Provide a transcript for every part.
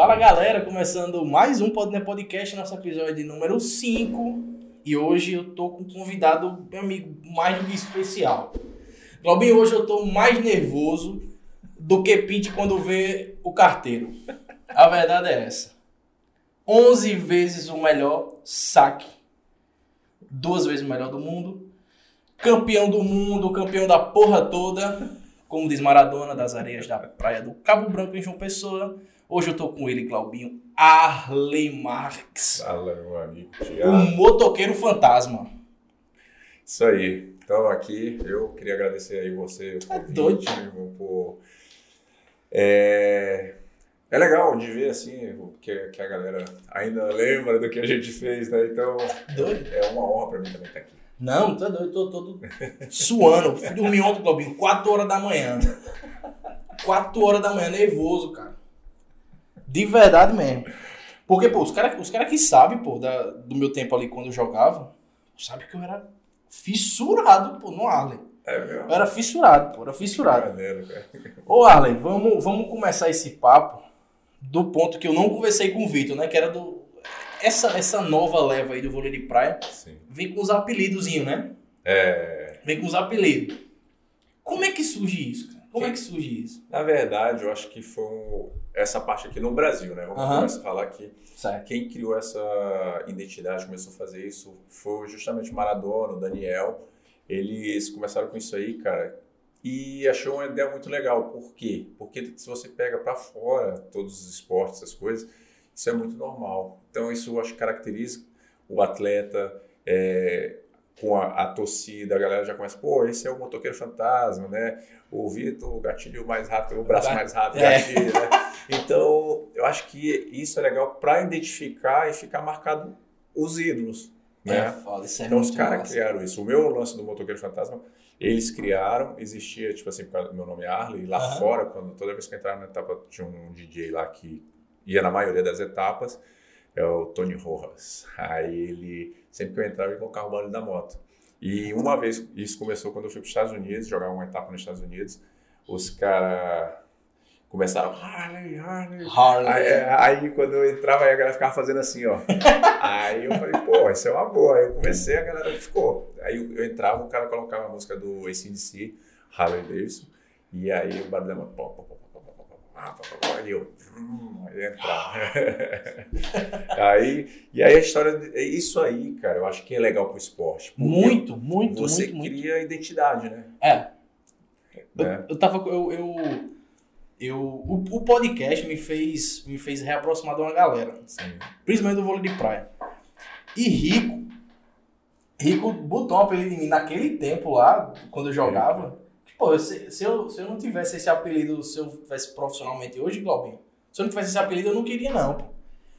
Fala galera, começando mais um Podner Podcast, nosso episódio número 5. E hoje eu tô com um convidado, meu amigo, mais do que especial. Globinho, hoje eu tô mais nervoso do que Pete quando vê o carteiro. A verdade é essa. 11 vezes o melhor saque. Duas vezes o melhor do mundo. Campeão do mundo, campeão da porra toda. Como diz Maradona, das areias da praia do Cabo Branco em João Pessoa. Hoje eu tô com ele, Claubinho, Arley Marx. O motoqueiro fantasma. Isso aí. Então, aqui, eu queria agradecer aí você, o Tá doido. irmão, por... É... é legal de ver, assim, que, que a galera ainda lembra do que a gente fez, né? Então, Doido? é uma honra pra mim também estar aqui. Não, tá doido, tô todo suando. Fui dormir ontem, Claubinho, 4 horas da manhã. 4 horas da manhã, nervoso, cara. De verdade mesmo. Porque, pô, os caras os cara que sabem, pô, da- do meu tempo ali quando eu jogava, sabe que eu era fissurado, pô, no Arley. É mesmo? Eu era fissurado, pô, era fissurado. Maneiro, cara. Ô, Arley, vamos, vamos começar esse papo do ponto que eu não conversei com o Vitor, né? Que era do. Essa, essa nova leva aí do vôlei de praia Sim. vem com os apelidozinhos, né? É... Vem com os apelidos. Como é que surge isso, cara? Como é que surge isso? Na verdade, eu acho que foi um- essa parte aqui no Brasil, né? Vamos começar a falar que Certo. Quem criou essa identidade, começou a fazer isso, foi justamente o Maradona, o Daniel. Eles começaram com isso aí, cara, e achou uma ideia muito legal. Por quê? Porque se você pega para fora todos os esportes, essas coisas, isso é muito normal. Então, isso eu acho que caracteriza o atleta, é, com a, a torcida, a galera já começa, pô, esse é o motoqueiro fantasma, né? O Vitor, o gatilho mais rápido, o braço mais rápido, É. gatilho, né? Então, eu acho que isso é legal para identificar e ficar marcado os ídolos, É né? foda, isso é então, os caras criaram isso. O meu lance do Motoqueiro Fantasma, eles criaram, existia, tipo assim, meu nome é Arley, lá Aham. fora, quando toda vez que eu entrava na etapa, tinha um DJ lá que ia na maioria das etapas, é o Tony Rojas. Aí ele, sempre que eu entrava, ele colocava o barulho da moto. E uma vez, isso começou quando eu fui para os Estados Unidos, jogar uma etapa nos Estados Unidos, os caras começaram, Harley, Harley, Harley. Aí, é, aí, quando eu entrava, aí a galera ficava fazendo assim, ó. aí eu falei, pô, isso é uma boa. Aí eu comecei, a galera ficou. Aí eu, eu entrava, o cara colocava a música do ACDC, Harley Davidson, e aí o barulho da moto, pó, aí eu, hum, eu entrava. aí, e aí a história, é isso aí, cara, eu acho que é legal pro esporte. Muito, muito, Você muito, muito. cria identidade, né? É. Eu, Né? eu tava. Eu, eu, eu, o, o podcast me fez, me fez reaproximar de uma galera. Sim. Principalmente do vôlei de praia. E Rico. Rico botou um apelido em mim naquele tempo lá, quando eu jogava. Pô, se, se, eu, se eu não tivesse esse apelido, se eu tivesse profissionalmente hoje, Globinho, se eu não tivesse esse apelido, eu não queria, não, pô.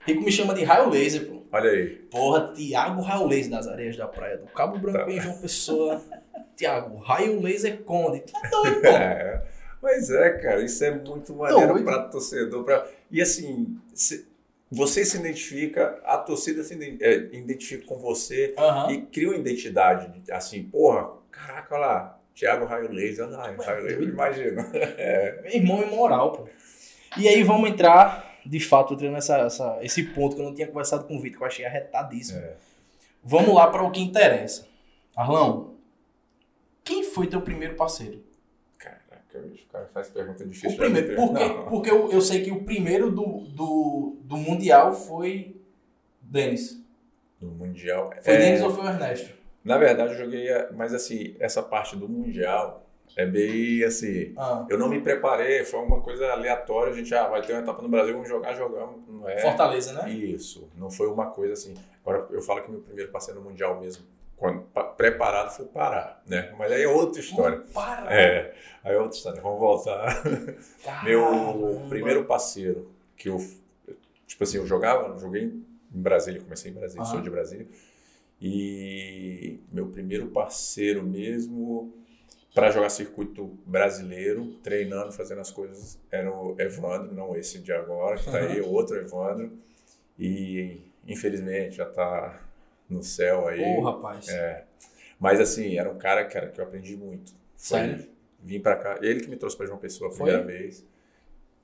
Rico me chama de Raio Laser, pô. Olha aí. Porra, Tiago Raio Laser das areias da praia do Cabo Branco Tá. em João Pessoa. Tiago, Raio Laser Conde. Tu é doido, pô. É, mas é, cara, isso é muito maneiro para torcedor. Pra... E assim, se- você se identifica, a torcida se é, identifica com você Aham. e cria uma identidade. Assim, porra, caraca, olha lá, Thiago Raio Laser, Raio Laser, imagina. Meu irmão imoral, pô. E aí vamos entrar, de fato, entrando nessa, essa, esse ponto que eu não tinha conversado com o Vitor, que eu achei arretadíssimo. É. Vamos lá para o que interessa. Arlão, quem foi teu primeiro parceiro? Caraca, o cara faz pergunta O difícil. primeiro, pra mim. porque, Não. porque eu, eu sei que o primeiro do, do, do Mundial foi Denis. No Mundial. Foi é, Denis ou foi o Ernesto? Na verdade, eu joguei, mas assim, essa parte do Mundial é bem assim. Ah, Eu não me preparei, foi uma coisa aleatória. A gente ah, vai ter uma etapa no Brasil, vamos jogar, jogamos. Não é? Fortaleza, né? Isso, não foi uma coisa assim. Agora, eu falo que meu primeiro passeio no Mundial mesmo, quando pa- preparado, foi parar, né? Mas aí é outra história. Pô, para. É, aí é outra história. Vamos voltar. Meu Caramba. primeiro parceiro que eu, tipo assim, eu jogava, joguei em Brasília, comecei em Brasília, Aham. sou de Brasília. E meu primeiro parceiro mesmo para jogar circuito brasileiro, treinando, fazendo as coisas, era o Evandro, não esse de agora, que tá aí, outro Evandro. E infelizmente já tá no céu aí. Ô, rapaz. É. Mas assim, era um cara, cara que eu aprendi muito. Foi- Sério? Vim pra cá, ele que me trouxe pra João Pessoa a Foi? primeira vez.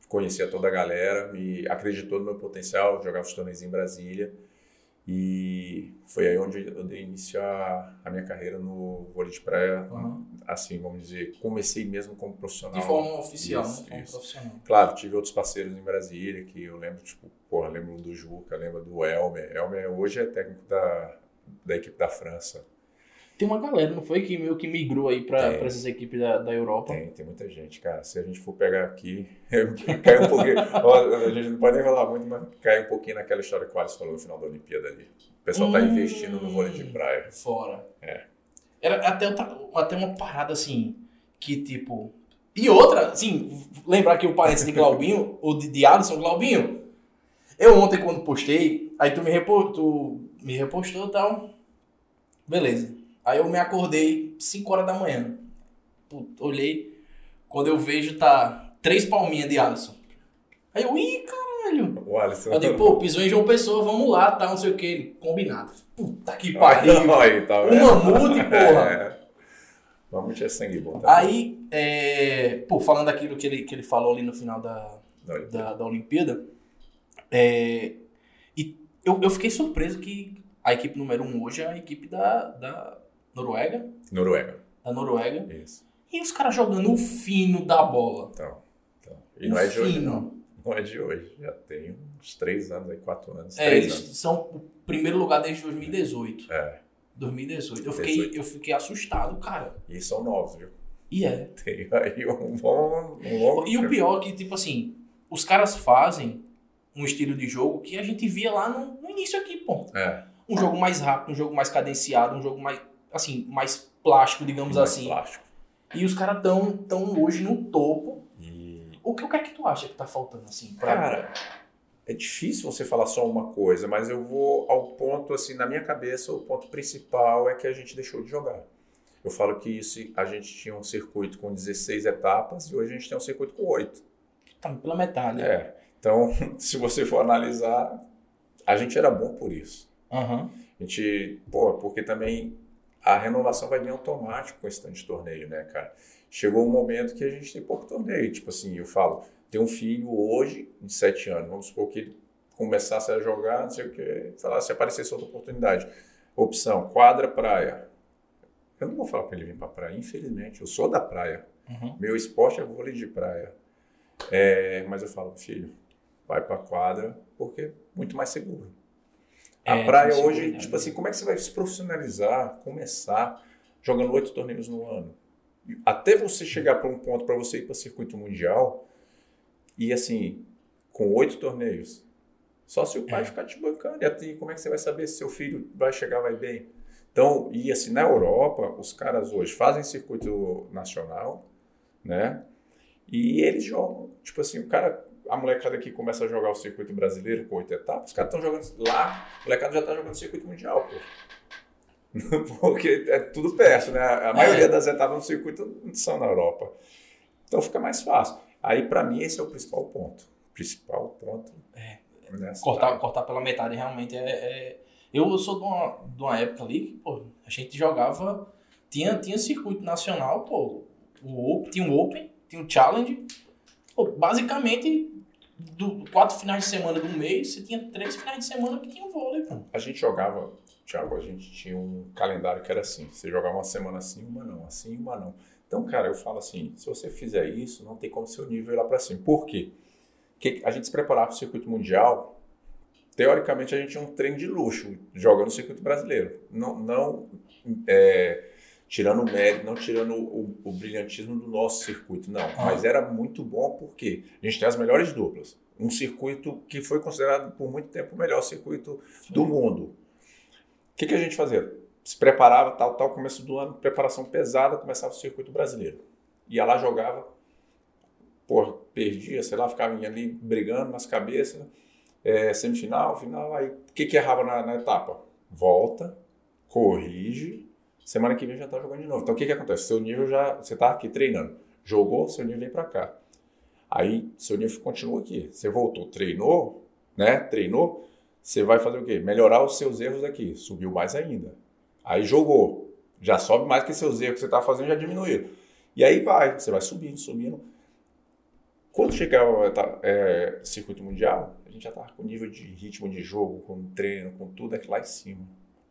conhecia toda a galera, me acreditou no meu potencial, jogava os torneios em Brasília. E foi aí onde eu dei início à, minha carreira no vôlei de praia. Uhum. Assim, vamos dizer, comecei mesmo como profissional. De forma oficial, Isso, né? Como isso. profissional. Claro, tive outros parceiros em Brasília que eu lembro, tipo, porra, lembro do Juca, lembro do Elmer. Elmer hoje é técnico da, da equipe da França. Tem uma galera, não foi? Que meio que migrou aí pra, Tem. pra essas equipes da, da Europa. Tem, tem muita gente, cara. Se a gente for pegar aqui, cai um pouquinho. Ó, a gente não pode nem falar muito, mas cai um pouquinho naquela história que o Alisson falou no final da Olimpíada ali. O pessoal tá Hum. investindo no vôlei de praia. Fora. É. Era até, até uma parada assim, que tipo. E outra, assim, lembrar que o parente de Glaubinho, ou de, de Alisson, Glaubinho. Eu ontem, quando postei, aí tu me, repo, tu me repostou e tal. Beleza. Aí eu me acordei 5 horas da manhã. Puta, olhei. Quando eu vejo, tá três palminhas de Alisson. Aí eu, ih, caralho. O Alisson. Eu digo, pô, pisou em João Pessoa, vamos lá, tá, não sei o que. Ele, combinado. Puta que pariu. Aí, tá Um mamute, porra. É. Mamute é sangue bom. Tá? Aí, é, pô, falando daquilo que ele, que ele falou ali no final da, Não, da, da Olimpíada, é, e eu, eu fiquei surpreso que a equipe número um hoje é a equipe da, da Noruega, Noruega. da Noruega, Isso. e os caras jogando o fino da bola. Então, então. E não é de O hoje, não. Não é de hoje. Já tem uns três anos aí, quatro anos. É, eles anos. são o primeiro lugar desde 2018. É. 2018. Eu fiquei, 18. eu fiquei assustado, cara. E são novos, viu? E é. Tem aí um bom. Um longo E o pior é que, tipo assim, os caras fazem um estilo de jogo que a gente via lá no, no início aqui, pô. É. Um jogo mais rápido, um jogo mais cadenciado, um jogo mais, assim, mais plástico, digamos mais assim. Plástico. E os caras tão, tão hoje no topo. E, O que, o que é que tu acha que tá faltando, assim? Pra... cara, é difícil você falar só uma coisa, mas eu vou ao ponto, assim, na minha cabeça, o ponto principal é que a gente deixou de jogar. Eu falo que isso, a gente tinha um circuito com 16 etapas e hoje a gente tem um circuito com 8. Tá pela metade. É. Então, se você for analisar, a gente era bom por isso. Aham. A gente, pô, porque também a renovação vai vir automático com esse tanto de torneio, né, cara? Chegou um momento que a gente tem pouco torneio. Tipo assim, eu falo, tem um filho hoje, de 7 anos, vamos supor que ele começasse a jogar, não sei o que, falar se aparecesse outra oportunidade. Opção, quadra, praia. Eu não vou falar para ele vir para praia, infelizmente. Eu sou da praia. Uhum. Meu esporte é vôlei de praia. É, mas eu falo, filho, vai pra quadra porque é muito mais seguro. A É, praia hoje, segurança. tipo assim, como é que você vai se profissionalizar, começar jogando oito torneios no ano? Até você chegar para um ponto para você ir para circuito mundial e assim, com oito torneios. Só se o pai É. ficar te bancando. E até como é que você vai saber se seu filho vai chegar, vai bem? Então, e assim, na Europa, os caras hoje fazem circuito nacional, né? E eles jogam. Tipo assim, o cara, a molecada aqui começa a jogar o circuito brasileiro com oito etapas, os caras estão jogando lá, a molecada já tá jogando circuito mundial, pô. Porque é tudo perto, né? A maioria É. das etapas no circuito são na Europa. Então fica mais fácil. Aí, para mim, esse é o principal ponto. Principal ponto. É. Cortar, cortar pela metade realmente é. é- Eu sou de uma, de uma época ali que, pô, a gente jogava. Tinha, tinha circuito nacional, pô. O Open, tinha o Open, tinha o Challenge. Pô, basicamente, do, quatro finais de semana do mês, você tinha três finais de semana que tinha vôlei, pô. A gente jogava, Thiago, a gente tinha um calendário que era assim: você jogava uma semana assim, uma não, assim, uma não. Então, cara, eu falo assim: se você fizer isso, não tem como seu nível ir lá para cima. Por quê? Porque a gente se preparava para o circuito mundial. Teoricamente, a gente tinha um treino de luxo jogando no circuito brasileiro. Não, não é, tirando o mérito, não tirando o, o brilhantismo do nosso circuito, não. Mas era muito bom porque a gente tem as melhores duplas. Um circuito que foi considerado por muito tempo o melhor circuito do mundo. O que, que a gente fazia? Se preparava, tal, tal, começo do ano, preparação pesada, começava o circuito brasileiro. Ia lá, jogava, porra, perdia, sei lá, ficava ali brigando nas cabeças, é, semifinal, final, aí o que, que errava na, na etapa? Volta, corrige, semana que vem já tá jogando de novo. Então o que, que acontece? Seu nível já, você tá aqui treinando, jogou, seu nível vem para cá. Aí seu nível continua aqui. Você voltou, treinou, né? Treinou, você vai fazer o quê? Melhorar os seus erros aqui. Subiu mais ainda. Aí jogou. Já sobe mais que seus erros que você está fazendo já diminuíram. E aí vai, você vai subindo, subindo. Quando chegava tá, é, circuito mundial, a gente já estava com nível de ritmo de jogo, com treino, com tudo aqui lá em cima.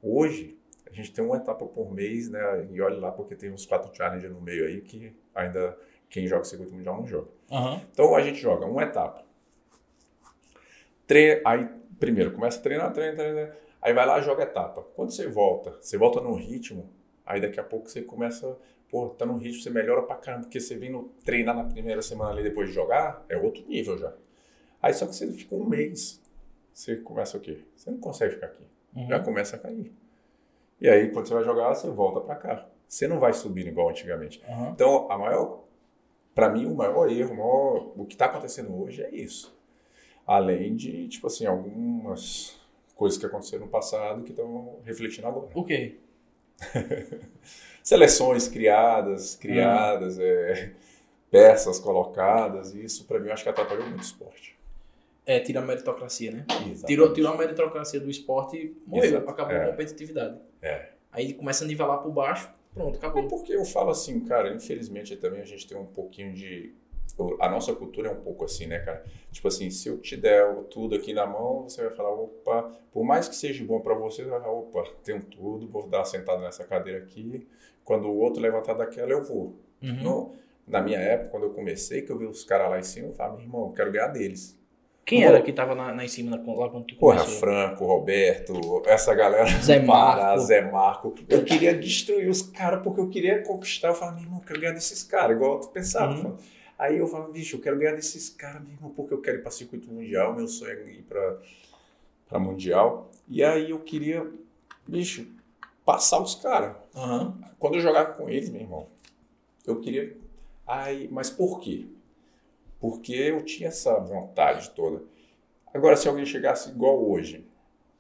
Hoje, a gente tem uma etapa por mês, né? E olha lá, porque tem uns quatro challenges no meio aí que ainda quem joga circuito mundial não joga. Aham. Então a gente joga uma etapa. Tre aí, primeiro, começa a treinar, treina, treina, aí vai lá joga etapa. Quando você volta, você volta no ritmo, aí daqui a pouco você começa, pô, tá no ritmo, você melhora pra caramba, porque você vem no, treinar na primeira semana ali depois de jogar, é outro nível já. Aí só que você fica um mês, você começa o quê? Você não consegue ficar aqui, Uhum. já começa a cair. E aí quando você vai jogar, você volta pra cá. Você não vai subir igual antigamente. Aham. Então, a maior, para mim, o maior erro, o, maior, o que está acontecendo hoje é isso. Além de, tipo assim, algumas coisas que aconteceram no passado que estão refletindo agora. O quê? Seleções criadas, criadas, é, peças colocadas, isso para mim eu acho que atrapalhou muito o esporte. É, tira a meritocracia, né? Exatamente. Tirou, tirou a meritocracia do esporte e morreu. Exato. Acabou É. a competitividade. É. Aí começa a nivelar por baixo, pronto, É acabou. porque eu falo assim, cara, infelizmente também a gente tem um pouquinho de. A nossa cultura é um pouco assim, né, cara? Tipo assim, se eu te der tudo aqui na mão, você vai falar, opa, por mais que seja bom pra você, você vai falar, opa, tenho tudo, vou dar uma sentada nessa cadeira aqui. Quando o outro levantar daquela, eu vou. Uhum. No- na minha época, quando eu comecei, que eu vi os caras lá em cima, eu falava, meu irmão, eu quero ganhar deles. Quem Não era que tava na, na em cima, na, lá quando tu Porra, começou? Franco, Roberto, essa galera. Zé Marco. Zé Marco. Eu queria destruir os caras porque eu queria conquistar. Eu falava, meu irmão, eu quero ganhar desses caras, igual tu pensava. Uhum. Aí eu falava, bicho, eu quero ganhar desses caras, meu irmão, porque eu quero ir pra circuito mundial. Meu sonho é ir pra, pra mundial. E aí eu queria, bicho, passar os caras. Aham. Quando eu jogava com eles, meu irmão, eu queria. Aí, mas por quê? Porque eu tinha essa vontade toda. Agora, se alguém chegasse igual hoje,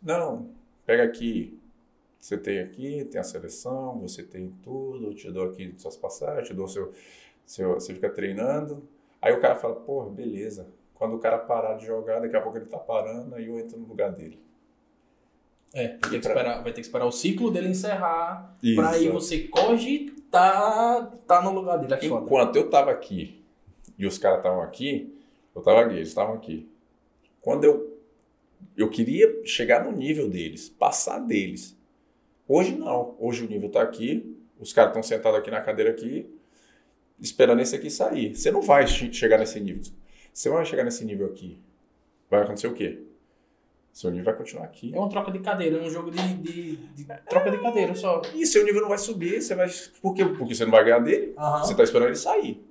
não, pega aqui, você tem aqui, tem a seleção, você tem tudo, eu te dou aqui suas passagens, te dou seu, seu. Você fica treinando. Aí o cara fala, porra, beleza. Quando o cara parar de jogar, daqui a pouco ele tá parando, aí eu entro no lugar dele. É, vai ter, que esperar, vai ter que esperar o ciclo dele encerrar pra aí você cogitar tá no lugar dele. É. Enquanto eu tava aqui e os caras estavam aqui, eu tava aqui, eles estavam aqui. Quando eu eu queria chegar no nível deles, passar deles. Hoje não. Hoje o nível tá aqui, os caras estão sentados aqui na cadeira aqui, esperando esse aqui sair. Você não vai che- chegar nesse nível. Você vai chegar nesse nível aqui. Vai acontecer o quê? Seu nível vai continuar aqui. É uma troca de cadeira, é um jogo de, de- de troca de cadeira só. E seu nível não vai subir, você vai. Por quê? Porque você não vai ganhar dele. Aham. Você tá esperando ele sair.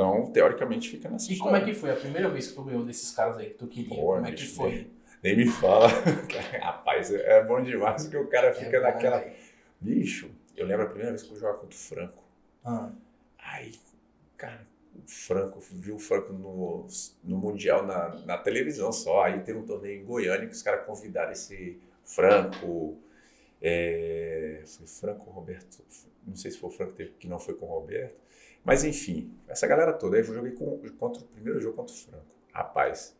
Então, teoricamente, fica nessa E como é história. que foi a primeira vez que tu ganhou desses caras aí que tu queria? Pô, como é que foi? Nem me fala. Rapaz, é bom demais que o cara fica É naquela. Bicho, eu lembro a primeira vez que eu jogava contra o Franco. Ah, Ai, cara, o Franco, eu vi o Franco no, no Mundial na, na televisão só. Aí teve um torneio em Goiânia que os caras convidaram esse Franco. é, foi Franco Roberto. Não sei se foi o Franco que não foi com o Roberto. Mas enfim, essa galera toda. Aí eu joguei com, contra o primeiro jogo contra o Franco. Rapaz.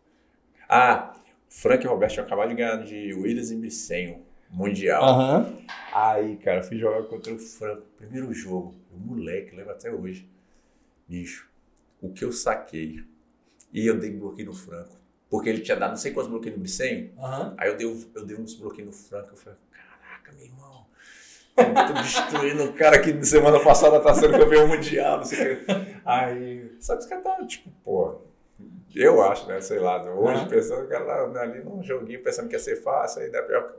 Ah, Franco e Roberto tinham acabado de ganhar de Williams e Bricenho. Mundial. Aham. Aí, cara, fui jogar contra o Franco. Primeiro jogo. O moleque, lembro até hoje. Bicho, o que eu saquei. E eu dei bloqueio no Franco. Porque ele tinha dado não sei quantos bloqueios no Bricenho. Aham. Aí eu dei, eu dei uns bloqueios no Franco. Eu falei, caraca, meu irmão. Tô destruindo o cara que semana passada tá sendo campeão mundial, não sei o que. Aí, só que os caras tá, tipo, pô, eu acho, né, sei lá, hoje Aham. pensando, cara lá ali num joguinho pensando que ia ser fácil, aí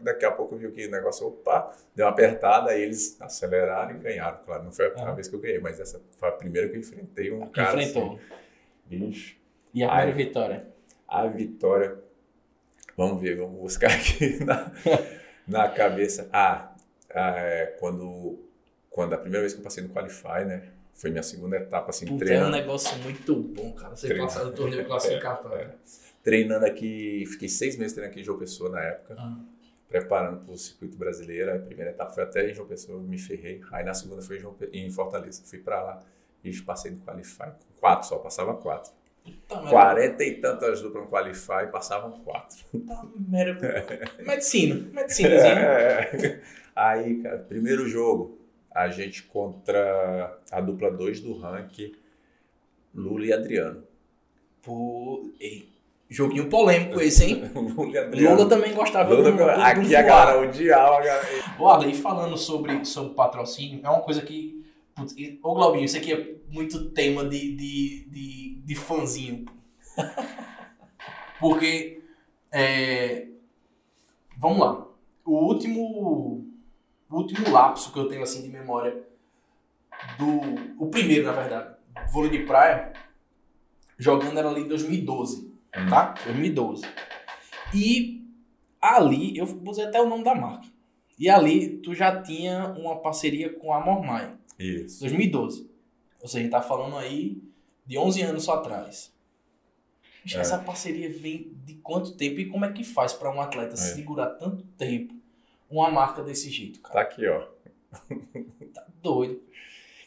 daqui a, pouco viu que o negócio, opa, deu uma apertada, aí eles aceleraram e ganharam, claro, não foi a primeira Aham. vez que eu ganhei, mas essa foi a primeira que eu enfrentei um Que cara enfrentou. assim, bicho, E a primeira vitória? a vitória. Vamos ver, vamos buscar aqui na, na cabeça. Ah, é, quando, quando a primeira vez que eu passei no Qualify, né? Foi minha segunda etapa, assim, Puta, é um treinando, negócio muito bom, cara. Você Treino. passar do torneio classificatório. É. treinando aqui. Fiquei seis meses treinando aqui em João Pessoa na época, Ah. preparando para o circuito brasileiro. A primeira etapa foi até em João Pessoa, me ferrei. Aí na segunda foi em, João em Fortaleza. Fui para lá e passei no Qualify. com Quatro só, passava quatro. Puta merda. Quarenta e tantas duplas no Qualify, passavam quatro. Merda. Medicina. Medicinazinha. É. Aí, cara, primeiro jogo, a gente contra a dupla 2 do ranking, Lula e Adriano. Pô, ei, joguinho polêmico esse, hein? Lula, Adriano. Lula também gostava Lula, do, do, do aqui a galera odiava. a galera- Ô, Arley, falando sobre, sobre patrocínio, é uma coisa que. Putz, e- ô, Glaubinho, isso aqui é muito tema de, de, de, de fãzinho. Porque. é, vamos lá. O último. O último lapso que eu tenho assim de memória. Do. O primeiro, na verdade. Vôlei de praia. Jogando era ali em 2012 tá? 2012. E ali, eu dizer até o nome da marca. E ali tu já tinha uma parceria com a Mormai, Isso. 2012. Ou seja, a gente tá falando aí de 11 anos só atrás. É. Essa parceria vem de quanto tempo e como é que faz para um atleta É. segurar tanto tempo uma marca desse jeito, cara? Tá aqui, ó. Tá doido.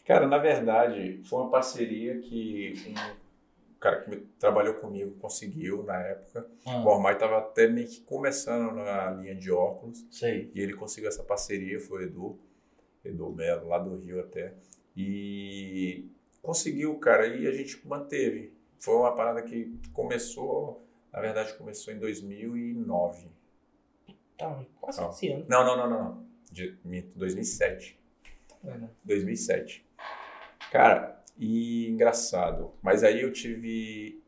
Cara, na verdade, foi uma parceria que um cara que trabalhou comigo conseguiu na época. O Ah, Mormai estava até meio que começando na linha de óculos sei. e ele conseguiu essa parceria, foi o Edu, Edu Melo, lá do Rio até. E conseguiu, cara, e a gente manteve. Foi uma parada que começou, na verdade, começou em 2009. Tá, quase Não. 11 anos. Não, não, não, não. não. De, minto, 2007. É, né? 2007. Cara, e engraçado. Mas aí eu tive.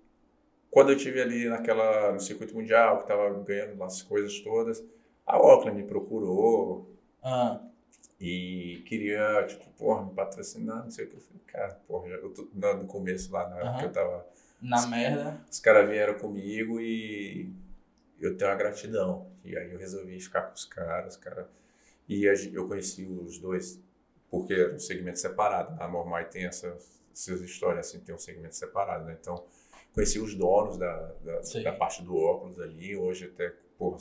Quando eu tive ali naquela, no circuito mundial, que tava ganhando as coisas todas, a Auckland me procurou Ah, e queria, tipo, porra, me patrocinar, não sei o que. Eu falei, cara, porra, já- eu tô no começo lá, na época Aham. que eu tava. na merda. Os caras vieram comigo e eu tenho uma gratidão. E aí eu resolvi ficar com os caras, cara. E eu conheci os dois, porque era um segmento separado. A Mormai tem essas, essas histórias assim, tem um segmento separado, né? Então, conheci os donos da, da, da parte do óculos ali. Hoje até, pô,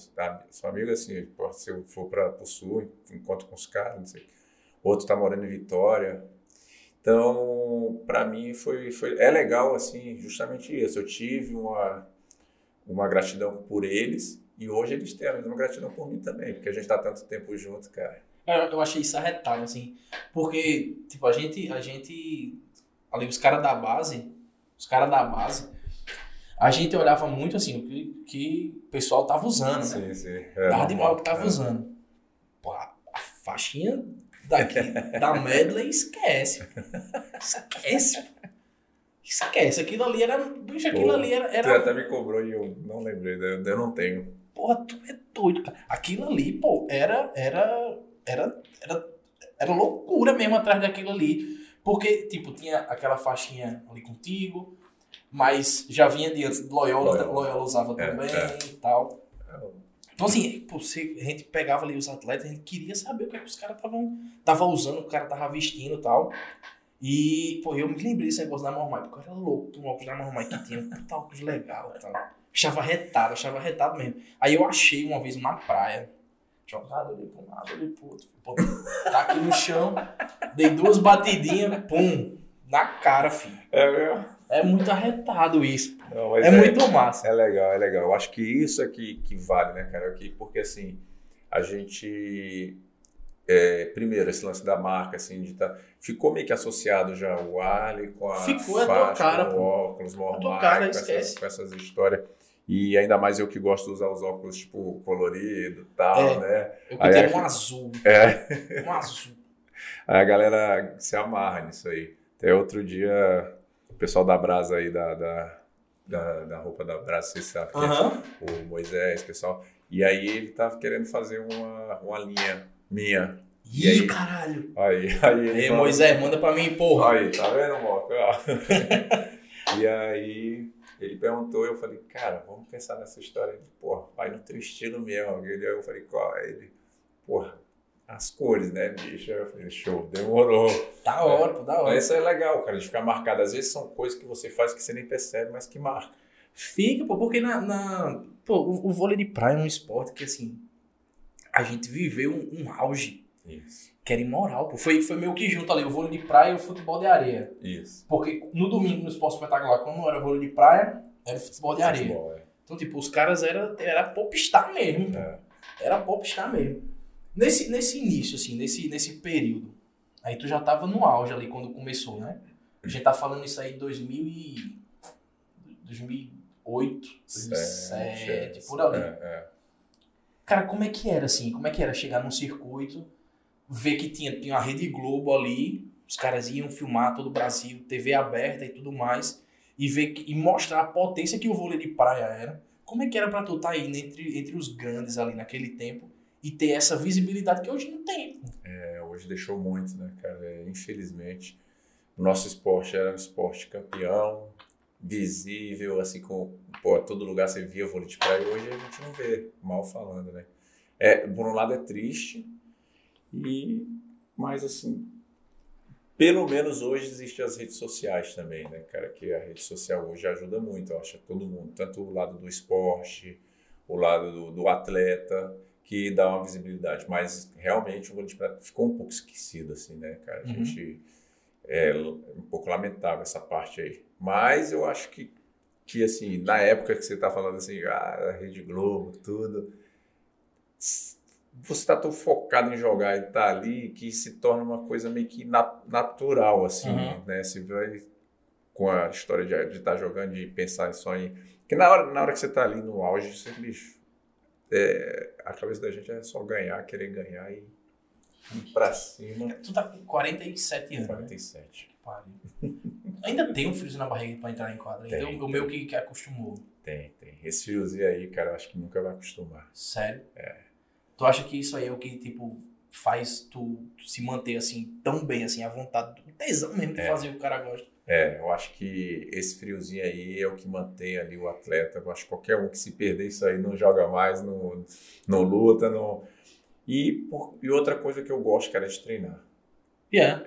sou amigo assim, se eu for para o sul, encontro com os caras, não sei. Outro tá morando em Vitória. Então, para mim foi, foi é legal assim, justamente isso. Eu tive uma uma gratidão por eles e hoje eles têm a mesma gratidão por mim também, porque a gente tá tanto tempo junto, cara. Eu, eu achei isso arretado, assim. Porque, tipo, a gente. A gente. Ali, os caras da base. Os caras da base. A gente olhava muito assim, o que, que o pessoal tava usando, né? Sim, sim. É, Tava de mal que tava é. usando. Pô, a a faixinha daqui, da Medley, esquece. Esquece. Esquece. Aquilo ali era. Bicho, aquilo Pô, ali era. Tu era até me cobrou e eu não lembrei, eu, eu não tenho. Porra, tu é doido, cara. Aquilo ali, pô, era, era, era, era, era loucura mesmo atrás daquilo ali. Porque, tipo, tinha aquela faixinha ali contigo, mas já vinha de antes. Loyola, Loyola. Loyola usava É, também é. e tal. Então, assim, pô, você- a gente pegava ali os atletas, a gente queria saber o que, é que os caras estavam tava usando, o cara tava vestindo e tal. E, pô, eu me lembrei desse negócio da Mormai, porque eu era louco do óculos da Mormai que tinha um puta óculos legal e tal. Achava retado, achava retado mesmo. Aí eu achei uma vez uma praia, jogado ali pra um lado, ali pro outro. Pô, tá aqui no chão, dei duas batidinhas, pum, na cara, filho. É mesmo? É muito arretado isso. Não, mas É muito massa. É legal, é legal. Eu acho que isso é que, que vale, né, cara? Que, porque assim, a gente. é, primeiro, esse lance da marca, assim, de tá, ficou meio que associado já o Arley com a Ficou, é a tua faixa, cara, com o óculos, tua normal, cara, com, essas, com essas histórias. E ainda mais eu que gosto de usar os óculos, tipo, colorido e tal, É. né? Eu Aí acho- um azul, É. um azul. Aí a galera se amarra nisso aí. Até outro dia, o pessoal da Brasa aí, da, da, da, da roupa da Brasa, vocês sabem que é o Moisés, pessoal. E aí ele tava querendo fazer uma, uma linha minha. E Ih, aí? caralho. Aí, aí Ei, falou- Moisés, manda pra mim, porra. Aí, tá vendo, Moca? E aí ele perguntou, eu falei, cara, vamos pensar nessa história. Ele, porra, vai no teu estilo mesmo. Ele, aí eu falei, qual? Aí ele, porra, as cores, né, bicho? Eu falei, show, demorou. Da hora, pô, da hora. Mas isso é legal, cara, de ficar marcado. Às vezes são coisas que você faz que você nem percebe, mas que marca. Fica, pô, porque na. na- pô, o, o vôlei de praia é um esporte que, assim, a gente viveu um, um auge Isso. que era imoral, pô. Foi, foi meio que junto ali, o vôlei de praia e o futebol de areia. Isso. Porque no domingo, no esporte espetacular, quando não era vôlei de praia, era futebol de areia. Futebol, é. Então, tipo, os caras era, era popstar mesmo. É. Era popstar mesmo. Nesse, nesse início, assim, nesse, nesse período, aí tu já tava no auge ali quando começou, né? A gente tá falando isso aí em 2000 e... 2008, 2007, Sete, por ali. É, é. Cara, como é que era assim? Como é que era chegar num circuito, ver que tinha, tinha a Rede Globo ali, os caras iam filmar todo o Brasil, TV aberta e tudo mais, e ver que, e mostrar a potência que o vôlei de praia era. Como é que era pra tu estar aí entre, entre os grandes ali naquele tempo e ter essa visibilidade que hoje não tem? É, hoje deixou muito, né, cara? É, infelizmente, o nosso esporte era um esporte campeão, visível, assim, com pô, todo lugar você via vôlei de praia. Hoje a gente não vê, mal falando, né? É, por um lado é triste, e mas assim, pelo menos hoje existem as redes sociais também, né, cara? Que a rede social hoje ajuda muito, eu acho, todo mundo, tanto o lado do esporte, o lado do, do atleta, que dá uma visibilidade. Mas realmente o de praia ficou um pouco esquecido, assim, né, cara? A Uhum. gente é um pouco lamentável essa parte aí. Mas eu acho que, que assim, na época que você tá falando assim, ah, a Rede Globo, tudo, você está tão focado em jogar e tá ali que se torna uma coisa meio que na- natural, assim, Uhum. né? Você vai com a história de estar jogando e pensar só em... Porque na hora, na hora que você tá ali no auge, você, bicho, é, a cabeça da gente é só ganhar, querer ganhar e ir pra cima. Tu tá com 47 anos. né? 47. Pariu. Ainda tem um friozinho na barriga pra entrar em quadra. Ainda Tem, o meu que, que acostumou. Tem, tem. Esse fiozinho aí, cara, eu acho que nunca vai acostumar. Sério? É. Tu acha que isso aí é o que, tipo, faz tu, se manter assim, tão bem, assim, à vontade, o tesão mesmo de É. fazer o cara gosta? É, eu acho que esse friozinho aí é o que mantém ali o atleta. Eu acho que qualquer um que se perder isso aí não joga mais, não, não luta, não. E, por- e outra coisa que eu gosto, cara, é de treinar. Yeah.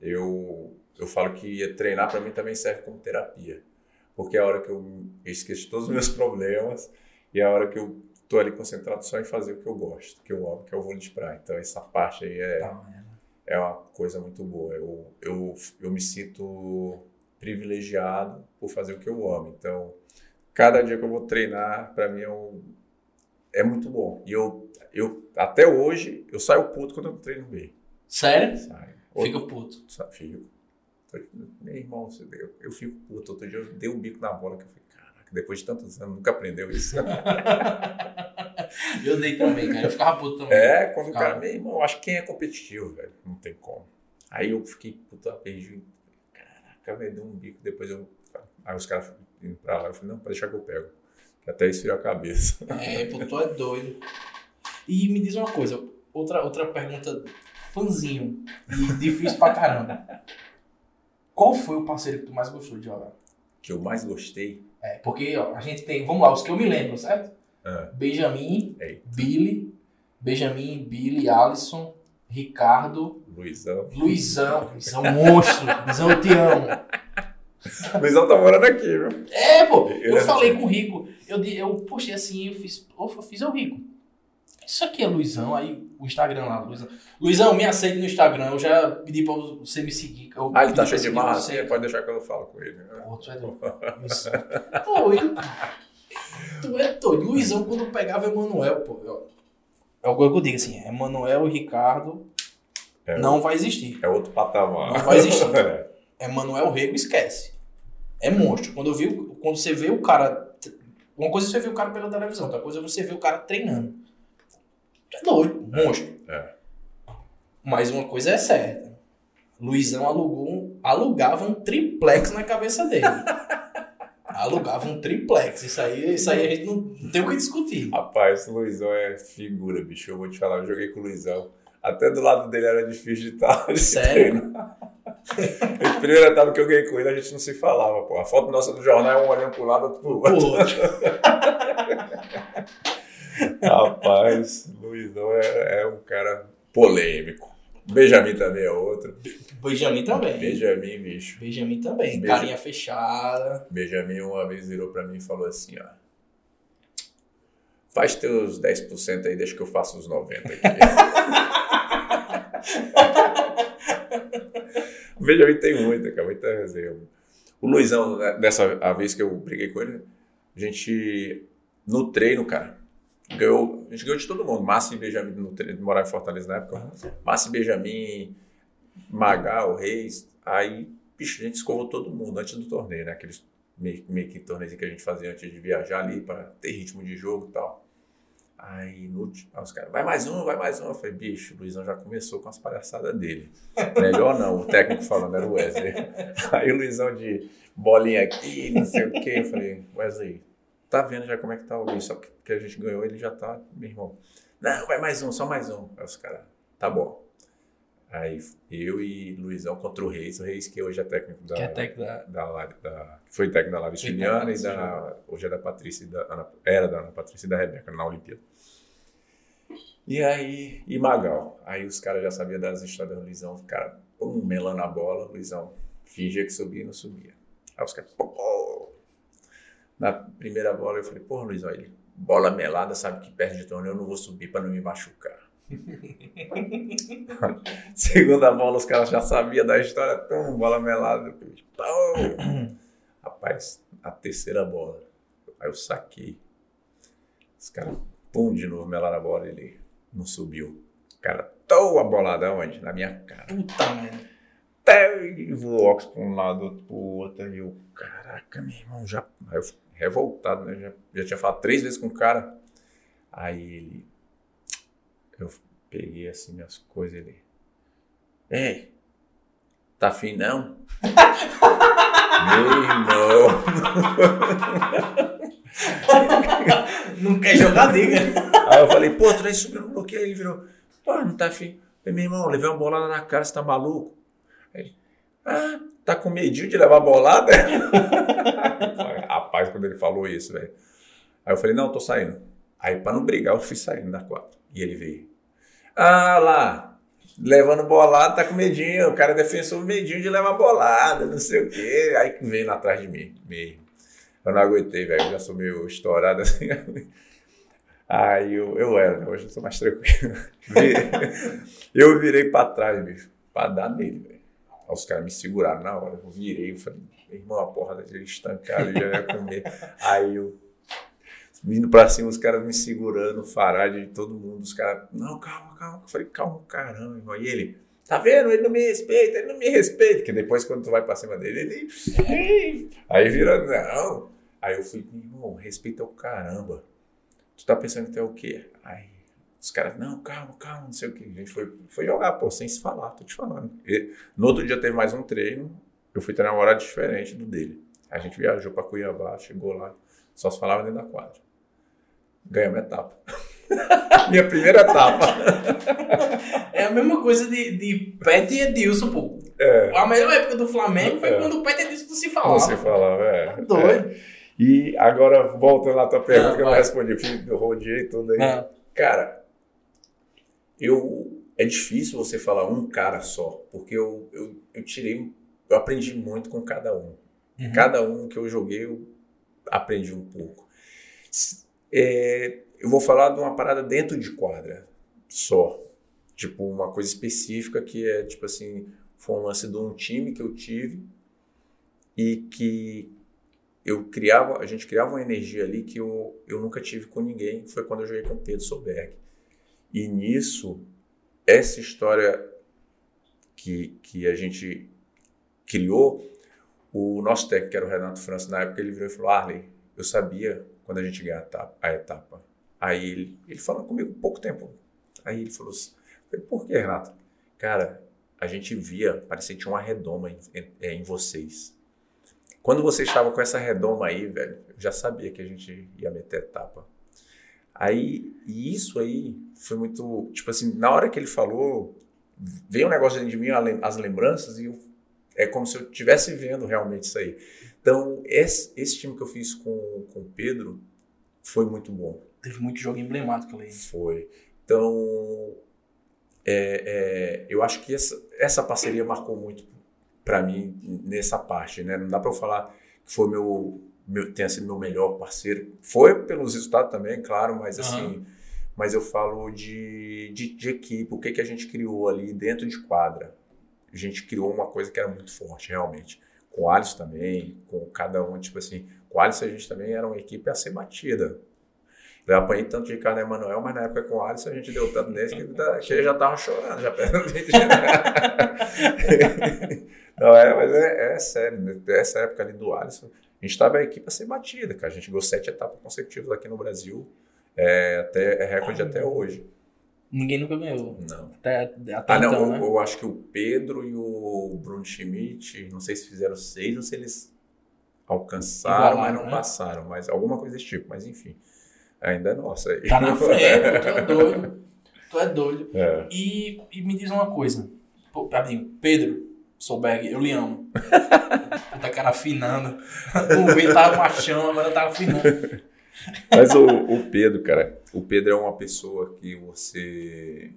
Eu, eu falo que treinar para mim também serve como terapia. Porque é a hora que eu, eu esqueço todos os meus problemas e é a hora que eu tô ali concentrado só em fazer o que eu gosto, que eu amo, que é o vôlei de praia. Então essa parte aí é, Tá, é. uma coisa muito boa. Eu, eu, eu me sinto privilegiado por fazer o que eu amo. Então, cada dia que eu vou treinar, para mim é, um, é muito bom. E eu, eu, até hoje, eu saio puto quando eu treino bem. Sério? Saio. Fica puto. Sabe, Fico. Meu irmão, você deu- eu fico puto. Outro dia eu dei um bico na bola que eu falei, caraca, depois de tantos anos, nunca aprendeu isso. Eu dei também, cara. Eu ficava puto também. É, quando o Ficava. cara, meu irmão, eu acho que quem é competitivo, velho, não tem como. Aí eu fiquei puta, perdi. Caraca, velho, deu um bico. Depois eu. Aí os caras indo pra lá, eu falei, não, pode deixar que eu pego. Que até esfriou a cabeça. É, pô, tu é doido. E me diz uma coisa, outra, outra pergunta, fãzinho, e difícil pra caramba. Qual foi o parceiro que tu mais gostou de jogar? Que eu mais gostei. É, porque ó, a gente tem, vamos lá, os que eu me lembro, certo? Ah, Benjamin, Eita. Billy, Benjamin, Billy, Alisson, Ricardo, Luizão. Luizão, Luizão monstro, Luizão eu te amo. Luizão tá morando aqui, viu? É, pô, Ele eu é falei com o Rico, eu, eu postei assim, eu fiz, eu fiz ao Rico. Isso aqui é Luizão, aí o Instagram lá, Luizão. Luizão, me aceite no Instagram, eu já pedi pra você me seguir. Ah, ele tá cheio de assim, pode deixar que eu falo com ele. né? Pô, tu é doido. Tu é doido. Luizão, quando pegava Emanuel, pô. eu- É o que eu digo assim, Emanuel e Ricardo É. não vai existir. É outro patamar. Não vai existir. É. Emanuel Rego esquece. É monstro. Quando, eu vi, quando você vê o cara. Uma coisa é você ver o cara pela televisão, outra coisa é você ver o cara treinando. É doido, monstro. É. Mas uma coisa é certa. Luizão alugou um, alugava um triplex na cabeça dele. alugava um triplex. Isso aí, isso aí a gente não, não tem o que discutir. Rapaz, o Luizão é figura, bicho. Eu vou te falar, eu joguei com o Luizão. Até do lado dele era difícil de estar. de Sério? A primeira etapa que eu ganhei com ele, a gente não se falava, pô. A foto nossa do jornal é um olhando pro lado, outro pro outro. Rapaz, o Luizão é, é um cara polêmico. Benjamin também é outro. Benjamin também. Benjamin, bicho. Benjamin também. Benja- Carinha fechada. Benjamin uma vez virou pra mim e falou assim, ó. Faz teus 10% aí, deixa que eu faço os 90 aqui. o Benjamin tem muita, cara, muita reserva. O Luizão, né, dessa a vez que eu briguei com ele, a gente, no treino, cara, ganhou, a gente ganhou de todo mundo. Márcio e Benjamin, no treino, morar em Fortaleza na época. Márcio e Benjamin, Magal, Reis, aí, bicho, a gente escovou todo mundo antes do torneio, né? Aqueles meio, meio que torneio que a gente fazia antes de viajar ali para ter ritmo de jogo e tal. Aí, no, aí os caras, vai mais um, vai mais um. Eu falei, bicho, o Luizão já começou com as palhaçadas dele. Melhor não, o técnico falando era o Wesley. Aí o Luizão de bolinha aqui, não sei o quê. Eu falei, Wesley, tá vendo já como é que tá o Luiz? Só que a gente ganhou, ele já tá, meu irmão. Não, vai mais um, só mais um. Aí os caras, tá bom. Aí eu e Luizão contra o Reis, o Reis que hoje é técnico da. Que é técnico da. da, da foi técnico da Lavis Filiana e da. Hoje é da Patrícia e da. Ana, era da Ana Patrícia e da Rebeca na Olimpíada. E aí, e Magal. Aí os caras já sabiam das histórias do Luizão, cara, pum, melando a bola, Luizão fingia que subia e não subia. Aí os caras, pô, pô. Na primeira bola eu falei, porra, Luizão, ele, bola melada, sabe que perde de torneio, eu não vou subir para não me machucar. Segunda bola, os caras já sabiam da história, tão bola melada. Pum. Rapaz, a terceira bola. Aí eu saquei. Os caras, pum, de novo, melaram a bola. Ele não subiu. Cara, tô a bolada onde? Na minha cara. Puta merda. Até voou para um lado, outro pro outro. E eu, caraca, meu irmão, já. Aí eu revoltado, né? Já, já tinha falado três vezes com o cara. Aí ele. Eu peguei assim minhas coisas ele. Ei, tá afim não? Meu irmão. não quer jogar, diga. Aí eu falei, pô, tu vai subir no bloqueio. Ele virou, pô, não tá afim. Falei, meu irmão, levei uma bolada na cara, você tá maluco? Aí, ah, tá com medinho de levar bolada? Rapaz, quando ele falou isso, velho. Aí eu falei, não, tô saindo. Aí, pra não brigar, eu fui saindo da quadra. E ele veio. Ah, lá, levando bolada, tá com medinho. O cara é defensor medinho de levar bolada, não sei o quê. Aí veio atrás de mim, meio. Eu não aguentei, velho. Já sou meio estourado assim. Aí eu, eu era, né? hoje eu sou mais tranquilo. eu virei pra trás, bicho, pra dar nele, velho. Aí os caras me seguraram na hora. Eu virei, eu falei, irmão, a porra dele estancado, já ia comer. Aí eu vindo pra cima, os caras me segurando, farade de todo mundo. Os caras, não, calma, calma. Eu falei, calma, caramba, irmão. E ele, tá vendo? Ele não me respeita, ele não me respeita. Porque depois, quando tu vai pra cima dele, ele. Aí vira, não. Aí eu falei, irmão, respeita o caramba. Tu tá pensando que tu é o quê? Os caras, não, calma, calma, não sei o quê. A gente foi, foi jogar, pô, sem se falar, tô te falando. E, no outro dia teve mais um treino, eu fui treinar uma hora diferente do dele. A gente viajou pra Cuiabá, chegou lá, só se falava dentro da quadra. Ganhamos a etapa. Minha primeira etapa. É a mesma coisa de, de Pet e Edilson, pô. É. A melhor época do Flamengo foi É. quando o Pet e Edilson não se falavam. Você falava, é. Tá doido. é. E agora, voltando lá à tua pergunta, Ah, que eu não respondi, rodeei tudo aí. Ah. Cara, eu é difícil você falar um cara só, porque eu, eu, eu tirei, eu aprendi muito com cada um. Uhum. Cada um que eu joguei, eu aprendi um pouco. É, eu vou falar de uma parada dentro de quadra, só. Tipo, uma coisa específica que é, tipo assim, foi um lance de um time que eu tive e que eu criava, a gente criava uma energia ali que eu, eu nunca tive com ninguém. Foi quando eu joguei com o Pedro Solberg. E nisso, essa história que, que a gente criou, o nosso técnico, que era o Renato França, na época, ele virou e falou: Arley, eu sabia quando a gente ganhar a etapa. Aí ele, ele falou comigo pouco tempo. Aí ele falou assim: por que, Renato? Cara, a gente via, parecia que tinha uma redoma em, em, é, em vocês. Quando você estava com essa redoma aí, velho, eu já sabia que a gente ia meter etapa. Aí, e isso aí foi muito, tipo assim, na hora que ele falou, veio um negócio dentro de mim, as lembranças, e eu, é como se eu estivesse vendo realmente isso aí. Então, esse, esse time que eu fiz com, com o Pedro foi muito bom. Teve muito jogo emblemático ali. Foi. Então, é, é, eu acho que essa, essa parceria marcou muito para mim nessa parte, né? Não dá para eu falar que foi meu, meu tenha sido meu melhor parceiro. Foi pelos resultados também, claro, mas assim, mas eu falo de, de, de equipe, o que, que a gente criou ali dentro de quadra. A gente criou uma coisa que era muito forte, realmente. Com o Alisson também, com cada um, tipo assim, com o Alisson a gente também era uma equipe a ser batida. Eu apanhei tanto de Ricardo Emanuel, mas na época com o Alisson a gente deu tanto nesse que, tá- que ele já tava chorando, já Não, é, mas é, é sério, né? essa época ali do Alisson, A gente estava aqui para ser batida, cara. A gente ganhou sete etapas consecutivas aqui no Brasil. É, até, é recorde até hoje. Ninguém nunca ganhou. Não. Até, até Ah, não, então, eu, né? eu acho que o Pedro e o Bruno Schmidt, não sei se fizeram seis ou se eles alcançaram, mas Igualaram, não né? passaram, mas alguma coisa desse tipo, mas enfim. Ainda é nossa aí. Tá na frente, tu é doido. Tu é doido. É. E, e me diz uma coisa. Pô, Pedro Solberg, eu lhe amo. Puta cara afinando. O vento tava machão, agora tava afinando. Mas o, o Pedro, cara, o Pedro é uma pessoa que você.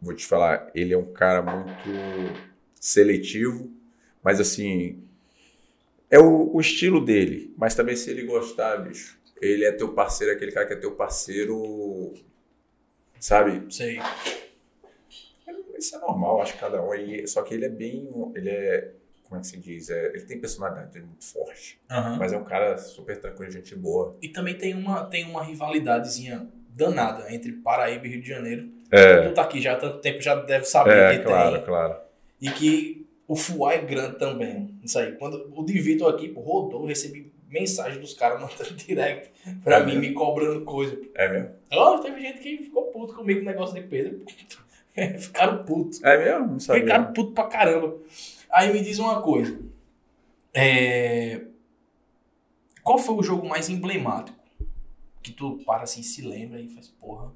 Vou te falar, ele é um cara muito seletivo, mas assim. É o, o estilo dele. Mas também se ele gostar, bicho, ele é teu parceiro, aquele cara que é teu parceiro. Sabe? Sei. Isso é normal, acho que cada um aí. Só que ele é bem. Ele é. Como é que se diz? É, ele tem personalidade muito forte. Aham. Mas é um cara super tranquilo, gente boa. E também tem uma, tem uma rivalidadezinha danada entre Paraíba e Rio de Janeiro. É, Tu tá aqui já há tanto tempo, já deve saber é que claro, tem. claro. E que o Fuá é grande também. Isso aí. Quando o Divito aqui pô, rodou, recebi mensagem dos caras mandando direct pra É mim, mesmo? me cobrando coisa. É mesmo? Ó, teve gente que ficou puto comigo com o negócio de Pedro. Ficaram putos. É mesmo? Não sabia. Ficaram puto pra caramba. Aí me diz uma coisa. É, Qual foi o jogo mais emblemático? Que tu para assim, se lembra e faz, porra,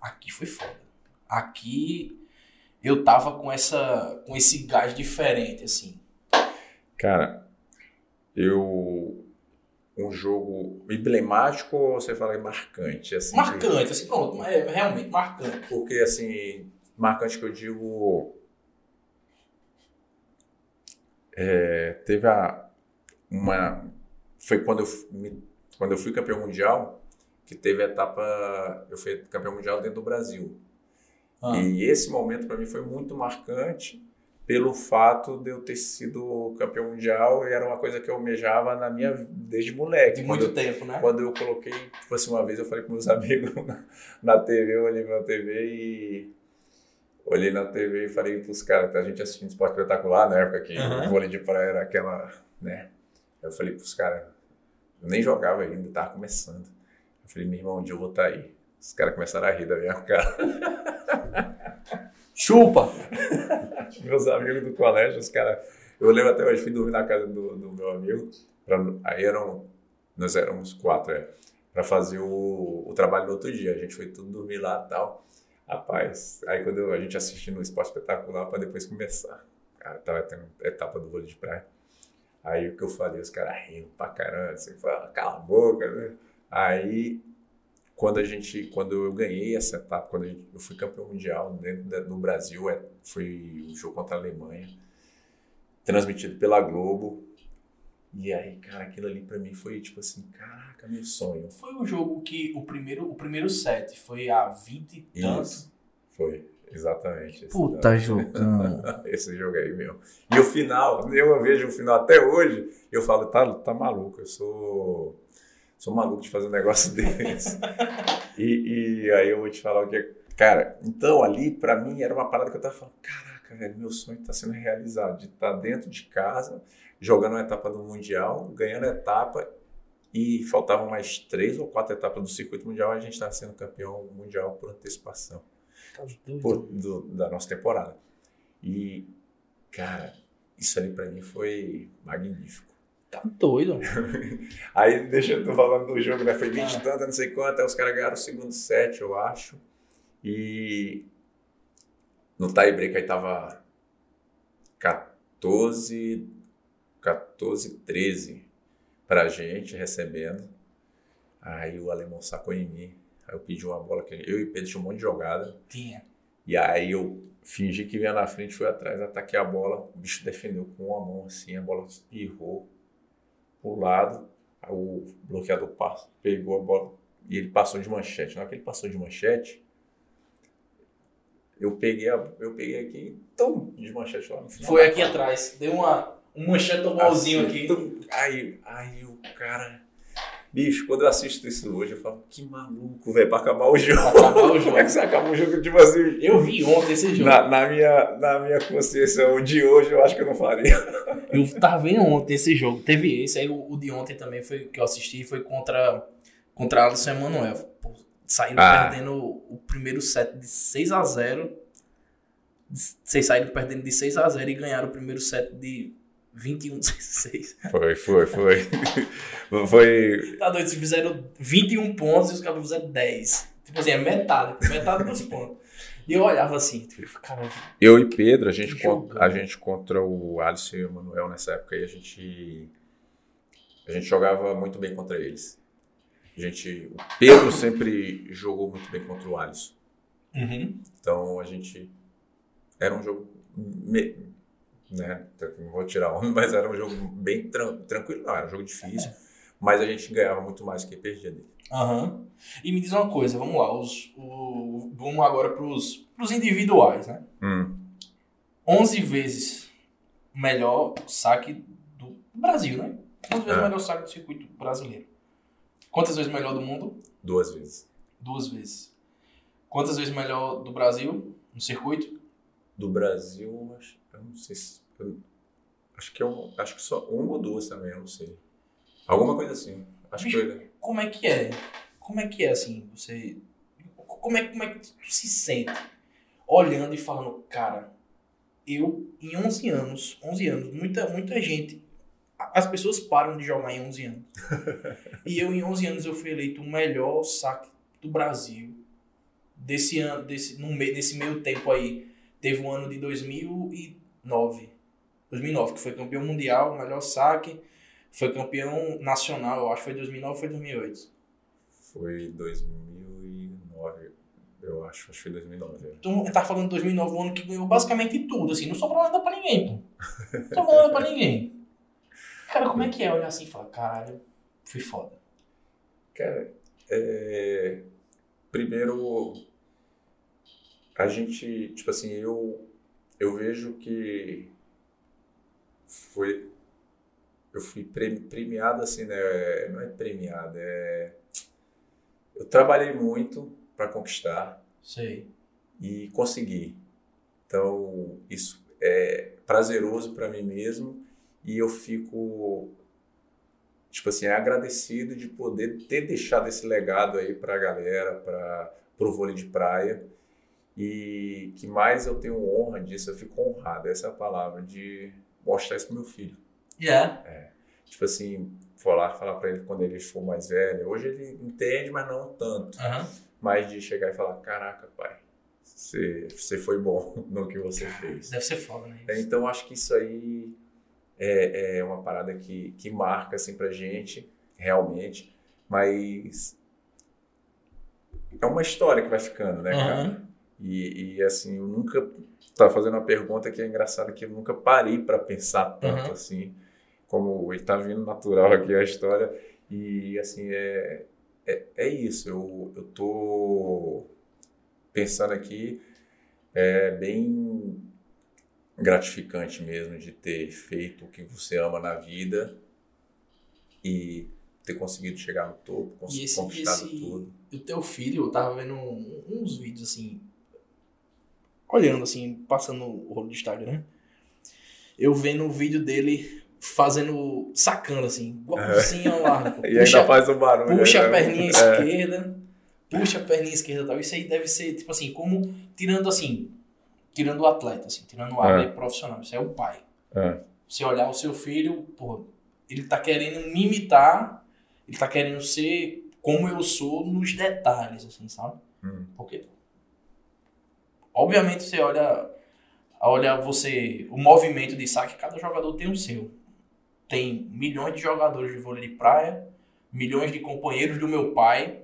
aqui foi foda. Aqui eu tava com essa com esse gás diferente, assim. Cara, eu. Um jogo emblemático ou você fala marcante? Assim, Marcante, assim, pronto, é realmente marcante. Porque, assim, marcante que eu digo. É, teve a, uma. Foi quando eu, me- quando eu fui campeão mundial, que teve a etapa. Eu fui campeão mundial dentro do Brasil. Ah, E esse momento para mim foi muito marcante pelo fato de eu ter sido campeão mundial e era uma coisa que eu almejava na minha desde moleque. de muito eu- tempo, né? quando eu coloquei, tipo assim, uma vez eu falei com meus amigos na, na TV, eu olhei na TV e olhei na TV e falei pros caras, a gente assistindo esporte espetacular na época que Aham. o vôlei de praia era aquela, né? Eu falei pros caras, eu nem jogava ainda, tava começando. Eu falei, meu irmão, um dia eu vou estar aí. Os caras começaram a rir da minha cara. Chupa! meus amigos do colégio, os caras. Eu lembro até hoje, fui dormir na casa do, do meu amigo. pra- aí eram. Nós éramos quatro, é. Pra fazer o, o trabalho no outro dia. A gente foi tudo dormir lá e tal. Rapaz, aí quando a gente assistindo o esporte espetacular pra depois começar. Cara, tava tendo etapa do vôlei de praia. Aí o que eu falei, os caras rindo pra caramba, assim, fala, cala a boca, né? Aí quando a gente, quando eu ganhei essa etapa, quando gente- eu fui campeão mundial dentro da- no Brasil, é, foi o jogo contra a Alemanha, transmitido pela Globo. E aí, cara, aquilo ali pra mim foi tipo assim, caraca, meu sonho. Foi o jogo que o primeiro, o primeiro set foi a 20 e tanto. Foi, exatamente. Puta jogão. esse jogo aí mesmo. E o final, eu vejo o final até hoje, eu falo, tá, tá maluco, eu sou. Sou maluco de fazer um negócio desse. e, e aí eu vou te falar o que. Cara, então ali pra mim era uma parada que eu tava falando, caraca, velho, meu sonho tá sendo realizado, de estar dentro de casa, jogando uma etapa do Mundial, ganhando a etapa, e faltavam mais três ou quatro etapas do circuito mundial, a gente tava sendo campeão mundial por antecipação Tá pô, do- da nossa temporada. E, cara, isso ali pra mim foi magnífico. Tá doido. Aí, deixa eu tô falando do jogo, né? Foi 20 e tanto, não sei quanto, aí os caras ganharam o segundo set, eu acho. E no tie break aí tava 14, 14, 13 pra gente recebendo. Aí o alemão sacou em mim. Aí eu pedi uma bola que eu e Pedro tinha um monte de jogada. Tinha. E aí eu fingi que vinha na frente, fui atrás, ataquei a bola, o bicho defendeu com uma mão assim, a bola espirrou pro lado, aí o bloqueador passou, pegou a bola e ele passou de manchete. Na hora que ele passou de manchete, eu peguei, a, eu peguei aqui, tum, de manchete lá no final. Foi aqui atrás. Deu uma, um manchete do bolzinho Assim, aqui. Aí, aí o cara. Bicho, quando eu assisto isso hoje, eu falo, que maluco, velho, pra acabar o jogo. Pra acabar o Como jogo. é que você acaba um jogo tipo assim? Eu vi ontem esse jogo. Na, na minha, na minha consciência, o de hoje eu acho que eu não faria. Eu tava vendo ontem esse jogo. Teve esse, aí o, o de ontem também foi que eu assisti, foi contra, contra Alisson Emanuel. Saindo Ah. perdendo o primeiro set de 6 a 0 Vocês saíram perdendo de 6 a 0 e ganharam o primeiro set de 21 a 6. Foi, foi, foi. foi. Tá doido, vocês fizeram 21 pontos e os caras fizeram 10. Tipo assim, é metade, metade dos pontos. E eu olhava assim, tipo, cara, Eu e Pedro, a gente, contra, a gente contra o Alisson e o Manuel nessa época aí, a gente, a gente jogava muito bem contra eles. A gente, o Pedro sempre jogou muito bem contra o Alisson. uhum. Então a gente era um jogo me- né, não vou tirar um, mas era um jogo bem tran- tranquilo, não, era um jogo difícil, mas a gente ganhava muito mais que perdia dele. Aham. E me diz uma coisa, vamos lá, os, o, vamos agora pros, pros individuais, né? Hum, 11 vezes melhor saque do Brasil, né? 11 vezes É. melhor saque do circuito brasileiro. Quantas vezes melhor do mundo? duas vezes. Duas vezes. Quantas vezes melhor do Brasil no circuito? Do Brasil, acho, eu não sei se. eu- acho que é um, acho que só uma ou duas também, eu não sei. Alguma coisa assim. Acho que foi. Como é que é? Como é que é assim? Você. Como é, como é que tu se sente olhando e falando, cara, eu em 11 anos, 11 anos, muita, muita gente. As pessoas param de jogar em 11 anos. e eu em 11 anos eu fui eleito o melhor saque do Brasil. Desse ano, desse, no meio, nesse meio tempo aí, teve o ano de 2009. 2009, que foi campeão mundial, melhor saque. Foi campeão nacional, eu acho que foi 2009 ou foi 2008. Foi 2009, eu acho. Acho que foi 2009. é. Então, tá falando de 2009, o ano que ganhou basicamente tudo, assim, não sobrou nada pra ninguém, pô. Não sobrou nada pra ninguém. Cara, como é que é olhar assim e falar, caralho, fui foda. Cara, é, primeiro, a gente, tipo assim, eu, eu vejo que foi, eu fui pre- premiado assim, né? Não é premiado, é. Eu trabalhei muito para conquistar Sei. e consegui. Então, isso é prazeroso para mim mesmo e eu fico tipo assim, agradecido de poder ter deixado esse legado aí para a galera, para o vôlei de praia. E que mais eu tenho honra disso, eu fico honrado, essa é a palavra, de mostrar isso pro meu filho. Yeah. Tipo assim, falar, falar para ele quando ele for mais velho. Hoje ele entende, mas não tanto. Aham. Mas de chegar e falar: Caraca, pai, você, você foi bom no que você fez. Deve ser foda, né? É, Então acho que isso aí é, é uma parada que, que marca assim pra gente, realmente, mas é uma história que vai ficando, né, cara? Aham. E, e, assim, eu nunca tá fazendo uma pergunta que é engraçada que eu nunca parei pra pensar tanto Uhum. assim, como ele tá vindo natural aqui a história e assim é é, é isso. Eu eu tô pensando aqui é bem gratificante mesmo de ter feito o que você ama na vida e ter conseguido chegar no topo, cons- esse- conquistado esse- tudo. E o teu filho, eu tava vendo um- uns vídeos assim, olhando assim, passando o rolo do Instagram. Eu vendo o vídeo dele fazendo, sacando assim, igualzinho ao largo. E ainda faz o barulho. puxa a né? perninha É. esquerda, puxa a perninha esquerda e tal. Isso aí deve ser, tipo assim, como tirando assim, tirando o atleta, assim, tirando o atleta profissional. Isso é o pai. É. Você olhar o seu filho, pô, ele tá querendo me imitar, ele tá querendo ser como eu sou nos detalhes, assim, sabe? Hum. Porque, obviamente, você olha, olha você, o movimento de saque, cada jogador tem o seu. Tem milhões de jogadores de vôlei de praia, milhões de companheiros do meu pai,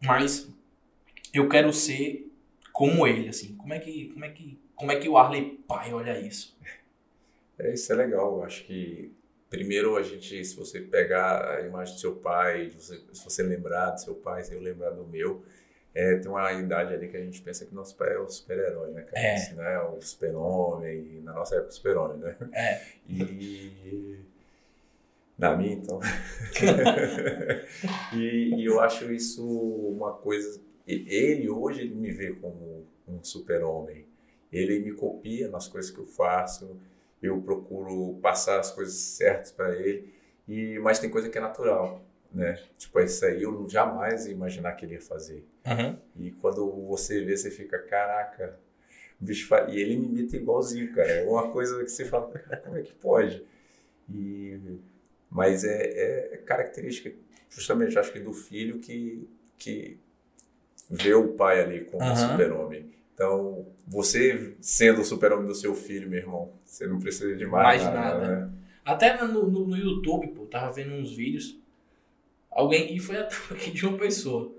mas eu quero ser como ele, assim. Como é que, como é que, como é que o Arley pai olha isso? É, isso é legal. Eu acho que primeiro a gente, se você pegar a imagem do seu pai, se você, se você lembrar do seu pai, se eu lembrar do meu, é, tem uma idade ali que a gente pensa que nosso pai é o super-herói, né, cara? É. Assim, né? O super-homem, na nossa época o super-homem, né? É. E na minha, então. e, e eu acho isso uma coisa. Ele hoje ele me vê como um super-homem. Ele me copia nas coisas que eu faço. eu procuro passar as coisas certas para ele. E, mas tem coisa que é natural, né? Tipo, isso aí eu jamais ia imaginar que ele ia fazer. Uhum. E quando você vê, você fica, caraca, bicho fa... E ele me imita igualzinho, cara. É uma coisa que você fala, como é que pode? E... Mas é, é característica, justamente, acho que do filho que, que vê o pai ali como Uhum. super-homem. Então, você sendo o super-homem do seu filho, meu irmão, você não precisa de mais, Mais nada, nada. né? Até no, no, no YouTube, pô, tava vendo uns vídeos. Alguém, e foi até de uma pessoa.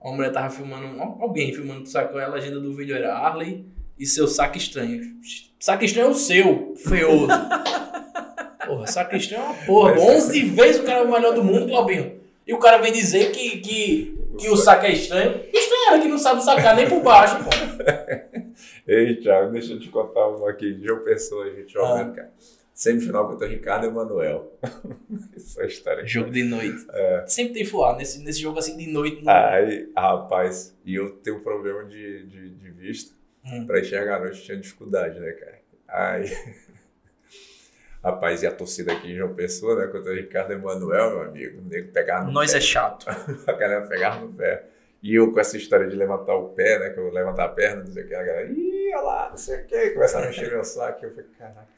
Uma mulher tava filmando, alguém filmando, sacou? A legenda do vídeo era Harley e seu saco estranho. Saco estranho é o seu, feioso. Porra, saco estranho é uma porra. Mas- 11 vezes o cara é o melhor do mundo, Claubinho. E o cara vem dizer que, que, que o saco é estranho. Estranho era que não sabe sacar nem por baixo, pô. Ei, Thiago, deixa eu te contar uma aqui. De uma pessoa, a gente Ah. jogando, cara. Semifinal contra Ricardo e Emanuel. Essa história. Jogo de noite. É. Sempre tem fuar nesse, nesse jogo assim de noite. Aí, rapaz, e eu tenho um problema de, de, de vista. Hum. Pra enxergar à noite tinha dificuldade, né, cara? Aí. Rapaz, e a torcida aqui em João Pessoa, né? Contra o Ricardo Emanuel, meu amigo. O nego pegava no Nós pé. é chato. A galera pegava no pé. E eu com essa história de levantar o pé, né? Que eu levantar a perna, não sei o que, a galera, ih, olha lá, não sei o que, começaram a mexer meu saco. Eu falei, caraca.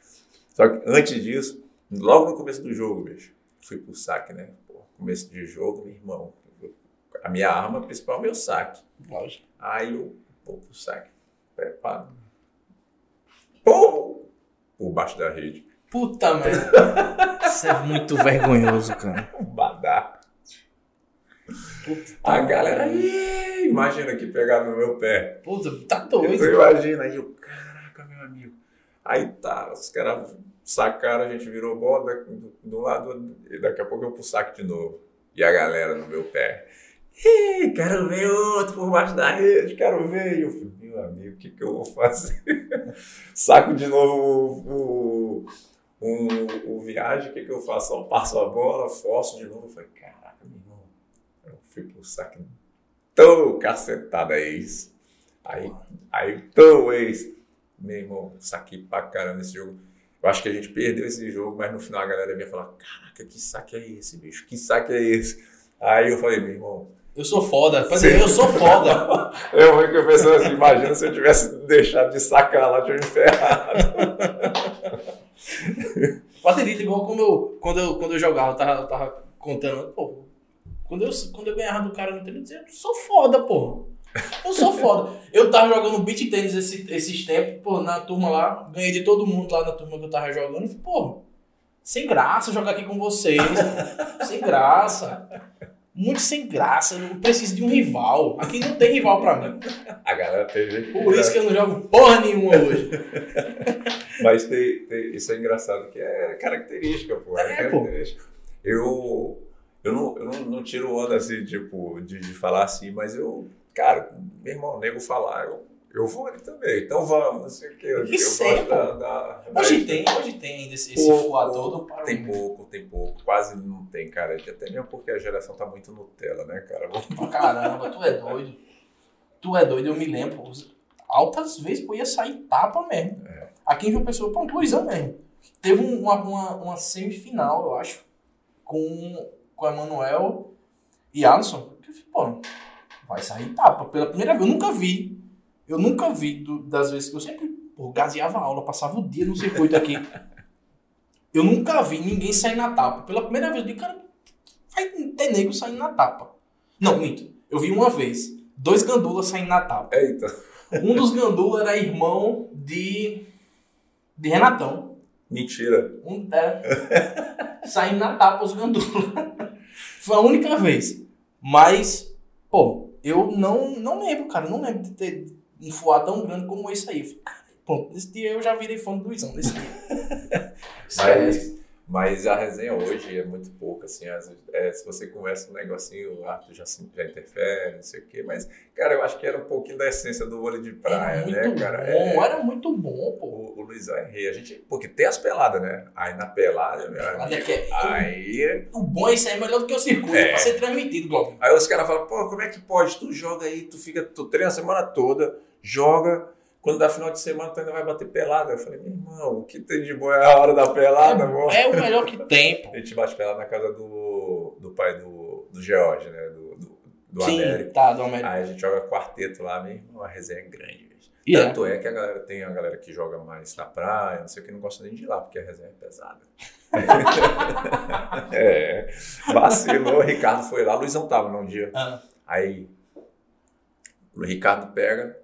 Só que antes disso, logo no começo do jogo, bicho, fui pro saque, né? Pô, começo de jogo, meu irmão. A minha arma principal é o meu saque. Lógico. Aí eu vou pro saque. Preparo. Pum! Por baixo da rede. Puta merda. Isso é muito vergonhoso, cara. Badar. Puta, A galera, "Ih", imagina que pegaram no meu pé. Puta, tá doido. imagina, aí eu, caraca, meu amigo. Aí tá, os caras sacaram, a gente virou bola da- do, do lado, e daqui a pouco eu pro saque de novo. E a galera no meu pé. Ih, quero ver outro por baixo da rede, quero ver. E eu falei, meu amigo, o que, que eu vou fazer? Saco de novo o, o, o, o viagem, o que, que eu faço? Só passo a bola, forço de novo. Eu falei, caraca, meu irmão. Eu fui pro saque tão cacetada é isso. Aí, aí tão ex. Meu irmão, saquei pra caramba esse jogo. Eu acho que a gente perdeu esse jogo, mas no final a galera vinha falar: Caraca, que saque é esse, bicho? Que saque é esse? Aí eu falei: Meu irmão, Eu sou foda. Pra dizer, eu sou foda. eu vou que eu pensei assim: Imagina se eu tivesse deixado de sacar lá, tinha me ferrado. Baterita, igual como eu, quando eu, quando eu jogava, eu tava, eu tava contando. Pô, quando eu, quando eu ganhava do cara no treino, eu sou foda, pô. Eu sou foda. Eu tava jogando beat tênis esse, esses tempos, pô, na turma lá, ganhei de todo mundo lá na turma que eu tava jogando. E pô, sem graça jogar aqui com vocês. sem graça. Muito sem graça. Eu preciso de um rival. Aqui não tem rival pra mim. A galera teve. Por isso que eu não jogo porra nenhuma hoje. Mas tem, tem- isso é engraçado, que é característica, pô. É, É, pô. característica. Eu, eu, não, eu não, não tiro onda assim, tipo, de, de falar assim, mas eu, cara, meu irmão, nego falar, eu, eu vou ali também. Então vamos, não sei o que. Eu, eu é, da, da- Hoje tem, hoje tem ainda esse, esse Pouco, fuá todo para Tem pouco, tem pouco. Quase não tem, cara. Até mesmo porque a geração tá muito Nutella, né, cara? Caramba, tu é doido. Tu é doido, eu me lembro. Altas vezes, pô, ia sair tapa mesmo. Aqui em João Pessoa, pô, Luizão mesmo. Teve um- uma, uma, uma semifinal, eu acho, com, com Emanuel e Alisson. Eu falei, pô, vai sair tapa. Pela primeira vez, eu nunca vi. Eu nunca vi do- das vezes que eu sempre pô, gaseava a aula, passava o dia no circuito aqui. Eu nunca vi ninguém sair na tapa. Pela primeira vez, eu digo, cara, vai ter nego saindo na tapa. Não, minto. Eu vi uma vez. Dois gandulas saindo na tapa. Eita. Um dos gandulas era irmão de. de Renatão. Mentira. Um, é, saindo na tapa os gandulas. Foi a única vez. Mas, pô, eu não, não lembro, cara. Não lembro de ter um fuá tão grande como esse aí. Eu falei, cara, Pronto, nesse dia eu já virei fã do Luizão. Nesse dia. Mas, mas a resenha hoje é muito pouca, assim, vezes, é, se você conversa um negocinho, o árbitro já, se- já interfere, não sei o quê, mas, cara, eu acho que era um pouquinho da essência do vôlei de praia, Era né, cara? bom, É, era muito bom, pô. o, o Luizão é rei, a gente, porque tem as peladas, né? Aí na pelada, meu Pelada amigo, que é- aí, O bom é isso aí, é melhor do que o circuito É. pra ser transmitido, Glauber. aí os caras falam, pô, como é que pode? Tu joga aí, tu fica, tu treina a semana toda, joga, Quando dá final de semana, tu ainda vai bater pelada. Eu falei, meu irmão, o que tem de bom é a hora da pelada, amor. É o melhor que tem, pô. A gente bate pelada na casa do, do pai do, do George, né? Do, do, do Sim, Américo. tá, do América. Aí a gente joga quarteto lá, meu irmão, a resenha é grande, bicho. E é. Tanto é que a galera tem a galera que joga mais na praia, não sei o que, não gosta nem de ir lá, porque a resenha é pesada. é, vacilou, o Ricardo foi lá, o Luizão tava num dia. Ah, Aí o Ricardo pega,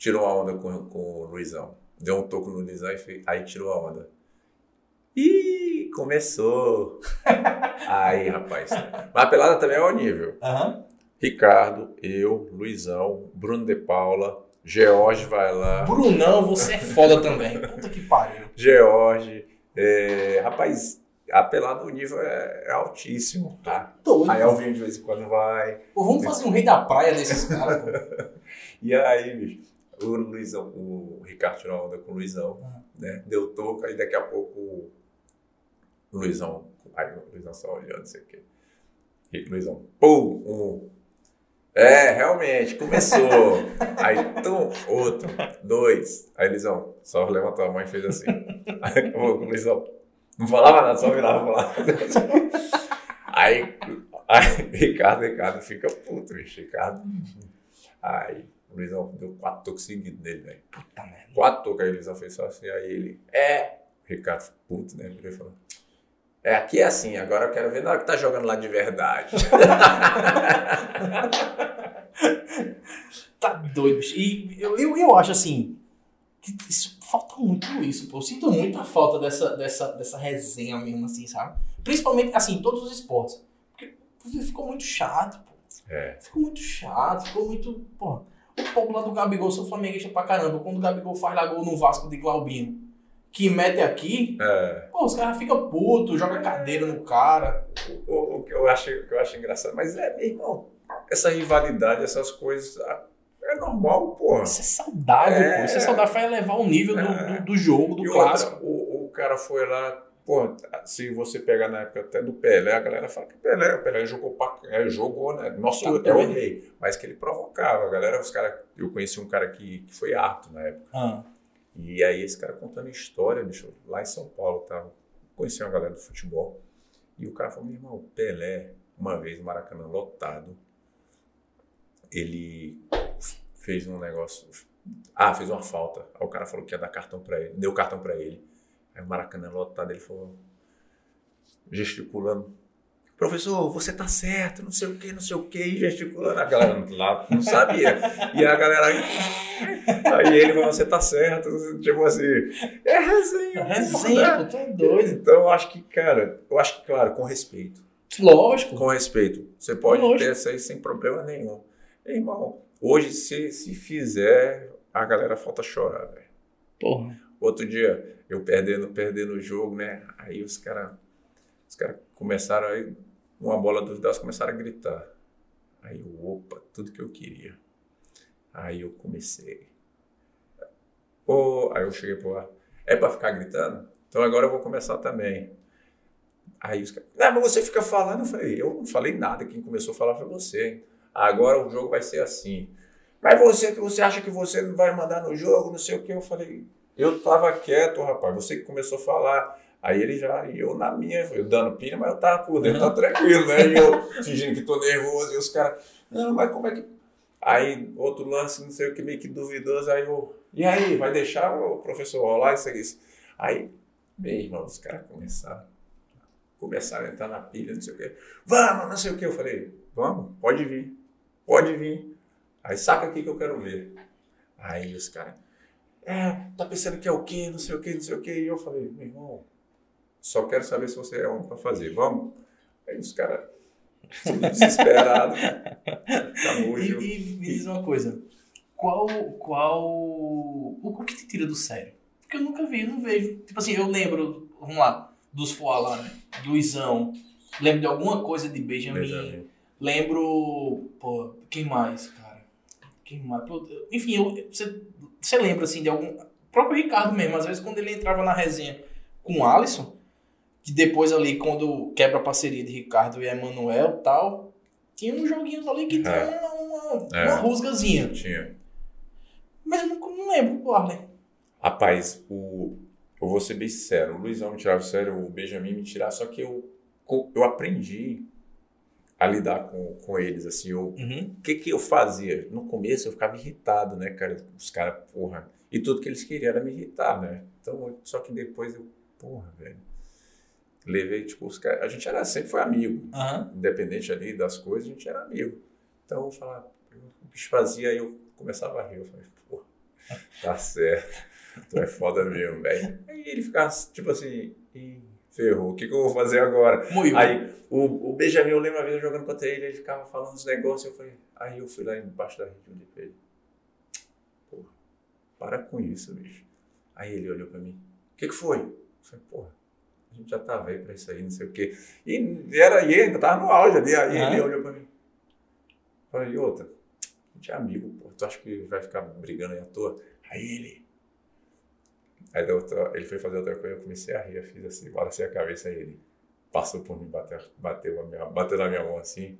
tirou a onda com, com o Luizão. Deu um toco no Luizão e fez, aí tirou a onda. Ih, começou. aí, rapaz. Mas a pelada também é ao nível. Aham. Ricardo, eu, Luizão, Bruno de Paula, George vai lá. Brunão, você é foda também. Puta que pariu. George. é, rapaz, a pelada, o nível é, é altíssimo, tá? Doido. Aí Alvinho de vez em quando vai. Pô, vamos fazer um rei da praia desses caras. E aí, bicho, o Luizão, o Ricardo tirou onda com o Luizão, Uhum. né? Deu toco, aí daqui a pouco o Luizão, aí o Luizão só olhando, não sei o quê. E Luizão, pum, um. É, realmente, começou. aí, tum, outro, dois. Aí, Luizão, só levantou a mão e fez assim. Aí, acabou com o Luizão. Não falava nada, só virava pra lá. Aí, aí Ricardo, Ricardo fica puto, bicho. Ricardo. Aí, o Luizão deu quatro toques seguidos nele, velho. Puta merda. Quatro toques, aí o Luizão fez só assim, aí ele. É. Ricardo, puto, né? Ele falou. É, aqui é assim, agora eu quero ver na hora que tá jogando lá de verdade. Tá doido, bicho. E eu, eu, eu acho assim. Que isso, falta muito isso, pô. Eu sinto muito a falta dessa, dessa, dessa resenha mesmo, assim, sabe? Principalmente, assim, em todos os esportes. Porque ficou muito chato, pô. É. Ficou muito chato, ficou muito. Pô, o povo lá do Gabigol, sou flamenguista pra caramba. Quando o Gabigol faz lá gol no Vasco de Glaubino, que mete aqui, É. pô, os caras ficam putos, joga cadeira no cara. O, o que eu acho, o que eu acho engraçado, mas é, meu irmão, essa rivalidade, essas coisas, é normal, porra. Isso é saudável, É. pô. Isso é saudável, vai elevar o nível do, É. do, do jogo, do E clássico. outra, o, o cara foi lá, pô, se você pegar na época até do Pelé, a galera fala que Pelé, o Pelé jogou, pra, é, jogou, né? Nosso Tá é o doido. rei, mas que ele provocava, a galera, os caras, eu conheci um cara que, que foi árbitro na época, Ah, e aí esse cara contando história, bicho, lá em São Paulo, tava, conheci uma galera do futebol, e o cara falou, meu irmão, Pelé, uma vez no Maracanã lotado, ele fez um negócio, ah, fez uma falta, aí o cara falou que ia dar cartão pra ele, deu cartão pra ele, aí o Maracanã lotado, ele falou, gesticulando, professor, você tá certo, não sei o que, não sei o que, e gesticulando, a galera lá não sabia, e a galera, aí ele falou, você tá certo, tipo assim, é resenha, resenha, né? pô, tu é doido. Então, eu acho que, cara, eu acho que, claro, com respeito. Lógico. Com respeito. Você pode Lógico. ter essa aí sem problema nenhum. Irmão, hoje, se, se fizer, a galera falta chorar, velho. Porra. Outro dia, eu perdendo, perdendo o jogo, né? Aí os caras os cara começaram aí, uma bola duvidosa, começaram a gritar. Aí eu, opa, tudo que eu queria. Aí eu comecei. Ô, aí eu cheguei pro ar. É pra ficar gritando? Então agora eu vou começar também. Aí os caras, ah, mas você fica falando. Eu falei, eu não falei nada, quem começou a falar foi você. Agora o jogo vai ser assim. Mas você, você acha que você não vai mandar no jogo, não sei o que. Eu falei, eu tava quieto, rapaz. Você que começou a falar. Aí ele já, e eu na minha, eu dando pilha, mas eu tava por dentro, tá tranquilo, né? E eu fingindo que tô nervoso, e os caras, não, mas como é que. Aí, outro lance, não sei o que, meio que duvidoso, aí eu, e aí, vai deixar o professor rolar isso aqui? Aí, meu irmão, os caras começaram, começaram a entrar na pilha, não sei o que, vamos, não sei o que. Eu falei, vamos, pode vir, pode vir. Aí saca aqui que eu quero ver. Aí os caras, é, tá pensando que é o quê, não sei o quê, não sei o quê. E eu falei, meu irmão, só quero saber se você é homem pra fazer, vamos? Aí os caras, tudo desesperado, camujo. E, e me diz uma coisa. Qual. Qual. O, que te tira do sério? Porque eu nunca vi, eu não vejo. Tipo assim, eu lembro, vamos lá, dos Foá lá, né? Luizão. Lembro de alguma coisa de Benjamin. Benjamin. Lembro. Pô, quem mais, cara? Quem mais? Enfim, eu- você, você lembra assim de algum. O próprio Ricardo mesmo, às vezes quando ele entrava na resenha com o Alisson, que depois ali, quando quebra a parceria de Ricardo e Emanuel e tal, tinha uns joguinhos ali que tinha É. uma, uma, É. uma rusgazinha. Tinha. Mas eu não, não lembro do Arlen. Rapaz, o, eu vou ser bem sincero, o Luizão me tirava sério, o Benjamin me tirava, só que eu, eu aprendi a lidar com, com eles, assim, Uhum. o que que eu fazia? No começo eu ficava irritado, né, cara, os caras, porra, e tudo que eles queriam era me irritar, né, então, só que depois eu, porra, velho, levei, tipo, os caras, a gente era, sempre foi amigo, Aham. independente ali das coisas, a gente era amigo, então eu falava, o bicho fazia, aí eu começava a rir, eu falei, porra, tá certo, tu é foda mesmo, velho, aí ele ficava, tipo assim, "Ih, ferrou, o que que eu vou fazer agora? Moído. Aí o, o Benjamin, eu lembro uma vez eu jogando contra ele, ele ficava falando uns negócios, eu falei, aí eu fui lá embaixo da rede e pra ele. Porra, para com isso, bicho. Aí ele olhou pra mim, o que que foi? Eu falei, porra, a gente já tá velho pra isso aí, não sei o quê. E era, e ainda tava no auge ali, aí Aham. ele olhou pra mim. Eu Falei, outra, a gente é amigo, pô, tu acha que vai ficar brigando aí à toa? Aí ele... Aí outra, ele foi fazer outra coisa, eu comecei a rir, eu fiz assim, balancei a cabeça, aí ele passou por mim, bateu, bateu, minha, bateu na minha mão assim.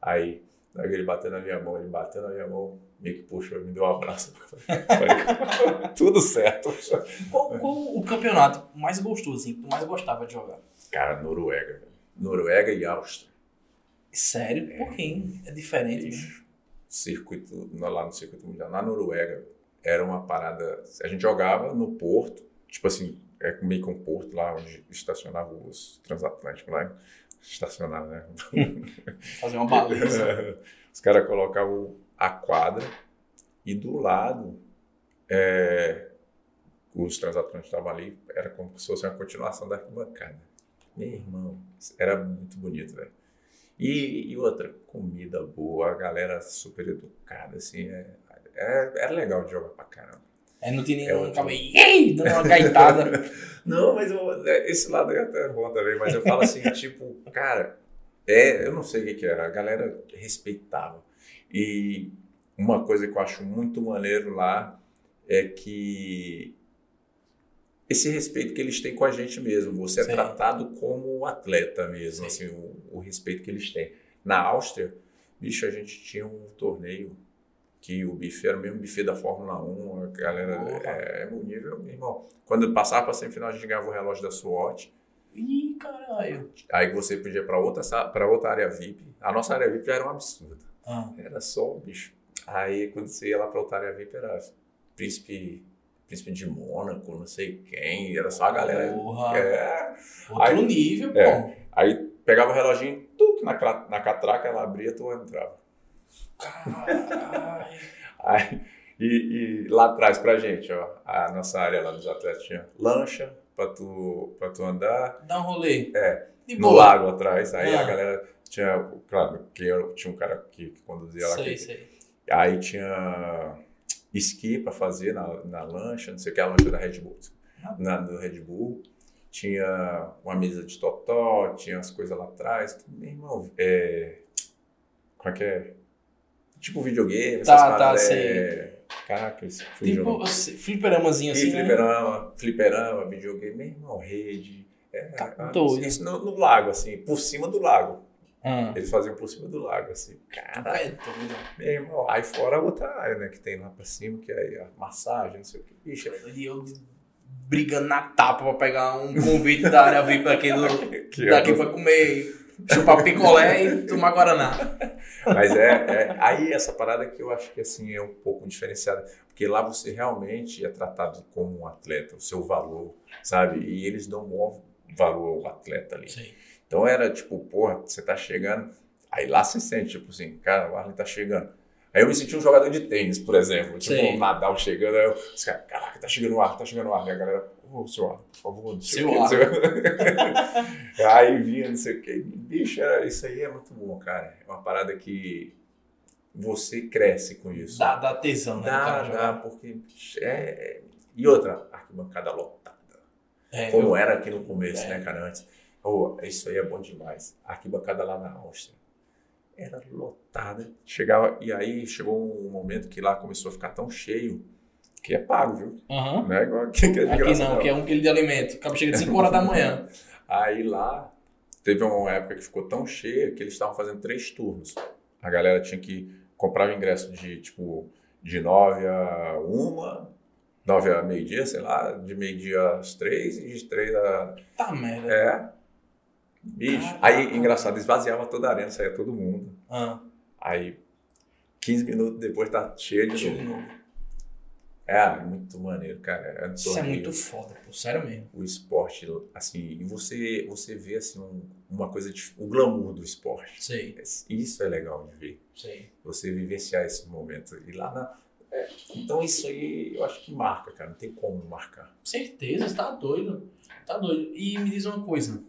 Aí, na ele bateu na minha mão, ele bateu na minha mão, meio que puxou e me deu um abraço. Falei, tudo certo. Qual, qual o campeonato mais gostoso, assim, que tu mais gostava de jogar? Cara, Noruega, velho. Noruega e Áustria. Sério? Por quê? É diferente, né? Circuito, lá no circuito mundial, na Noruega, era uma parada. A gente jogava no porto, tipo assim, é meio que um porto lá onde estacionavam os transatlânticos lá. Estacionava, né? Fazer uma baliza. Os caras colocavam a quadra e do lado é, os transatlânticos estavam ali, era como se fosse uma continuação da arquibancada. Meu irmão, era muito bonito, velho. E, e outra, comida boa, a galera super educada, assim, é, é- era legal de jogar pra caramba. Aí não tinha É nenhum ótimo. cabelo "Ei", dando uma gaitada. Não, mas eu- é, esse lado aí até é bom também, mas eu falo assim, tipo, cara, é, eu não sei o que, que era, a galera respeitava. E uma coisa que eu acho muito maneiro lá é que esse respeito que eles têm com a gente mesmo, você é Sim. tratado como atleta mesmo, Sim. assim, o, o respeito que eles têm. Na Áustria, bicho, a gente tinha um torneio que o buffet era o mesmo buffet da Fórmula 1, a galera é, é meu nível, irmão. Quando passava para semifinal, a gente ganhava o relógio da SWAT. Ih, caralho. Aí você podia para outra para outra área VIP. A nossa área VIP já era um absurdo. Ah, Era só o bicho. Aí quando você ia lá para outra área VIP era príncipe príncipe de Mônaco, não sei quem, era só a galera. porra. É. Outro Aí- nível, é. pô. Aí pegava o reloginho, tuc, na, na catraca, ela abria, tu entrava. Aí, e, e lá atrás pra gente, ó, a nossa área lá dos atletas tinha lancha pra tu, pra tu andar, Dá um rolê. É. De no boa. lago atrás, aí Ah. a galera tinha, claro, que eu, tinha um cara que, que conduzia lá, Sei, que, sei. aí tinha esqui pra fazer na, na lancha, não sei o que, a lancha da Red Bull, Ah. na, do Red Bull, tinha uma mesa de totó, tinha as coisas lá atrás, meu irmão, é, como é que é? Tipo videogame, Tá, essas tá, paradas, sei. é, caraca, isso o Tipo, você- fliperamazinho assim, né? fliperama, fliperama, videogame, meu irmão, rede. É, Tá ah, doido. Isso no, no lago, assim, por cima do lago. Ah. Eles faziam por cima do lago, assim. Caralho, É doido. meu irmão. Aí fora a outra área, né, que tem lá pra cima, que é a massagem, não sei o que. Bicho, E eu brigando na tapa pra pegar um convite da área VIP daqui, do, daqui pra comer, chupar picolé e tomar Guaraná. Mas é, é- aí essa parada que eu acho que assim é um pouco diferenciada, porque lá você realmente é tratado como um atleta, o seu valor, sabe? E eles dão maior valor ao atleta ali. Sei. Então era tipo, porra, você tá chegando. Aí lá você sente, tipo assim, cara, o Arlen tá chegando. Aí eu me senti um jogador de tênis, por exemplo. Tipo, o Nadal chegando, aí eu, os caras, caraca, tá chegando o Arlen, tá chegando o Arlen. Aí a galera, ô, seu Arlen, por favor, não sei o quê. Aí vinha, não sei o que. Bicho, era, isso aí é muito bom, cara. É uma parada que você cresce com isso. Dá, dá tesão, né? dá, dá, porque é... E outra, arquibancada lotada. É, Como eu- era aqui no começo, É. né, cara, antes. Oh, isso aí é bom demais. A arquibancada lá na Áustria era lotada. Chegava, e aí chegou um momento que lá começou a ficar tão cheio que é pago, viu? Aham. Não é igual aqui que é de Aqui graça, não, que é um quilo de alimento. Acaba chega de 5 horas da manhã. Aí lá, teve uma época que ficou tão cheia que eles estavam fazendo três turnos. A galera tinha que comprar o ingresso de, tipo, de nove a uma 9 a meio-dia, sei lá, de meio-dia às 3 e de 3 a. Tá merda. É. Bicho. Caraca. Aí, engraçado, esvaziava toda a arena, saía todo mundo. Ah, Aí, 15 minutos depois tá cheio de novo. É, muito maneiro, cara. É Isso é muito foda, pô. Sério mesmo. o esporte, assim, e você, você vê, assim, um- uma coisa, de, o glamour do esporte. Sei, Isso é legal de ver. sei. Você vivenciar esse momento. E lá na... é, então isso aí eu acho que marca, cara. Não tem como marcar. Certeza, você tá doido. Tá doido. E me diz uma coisa.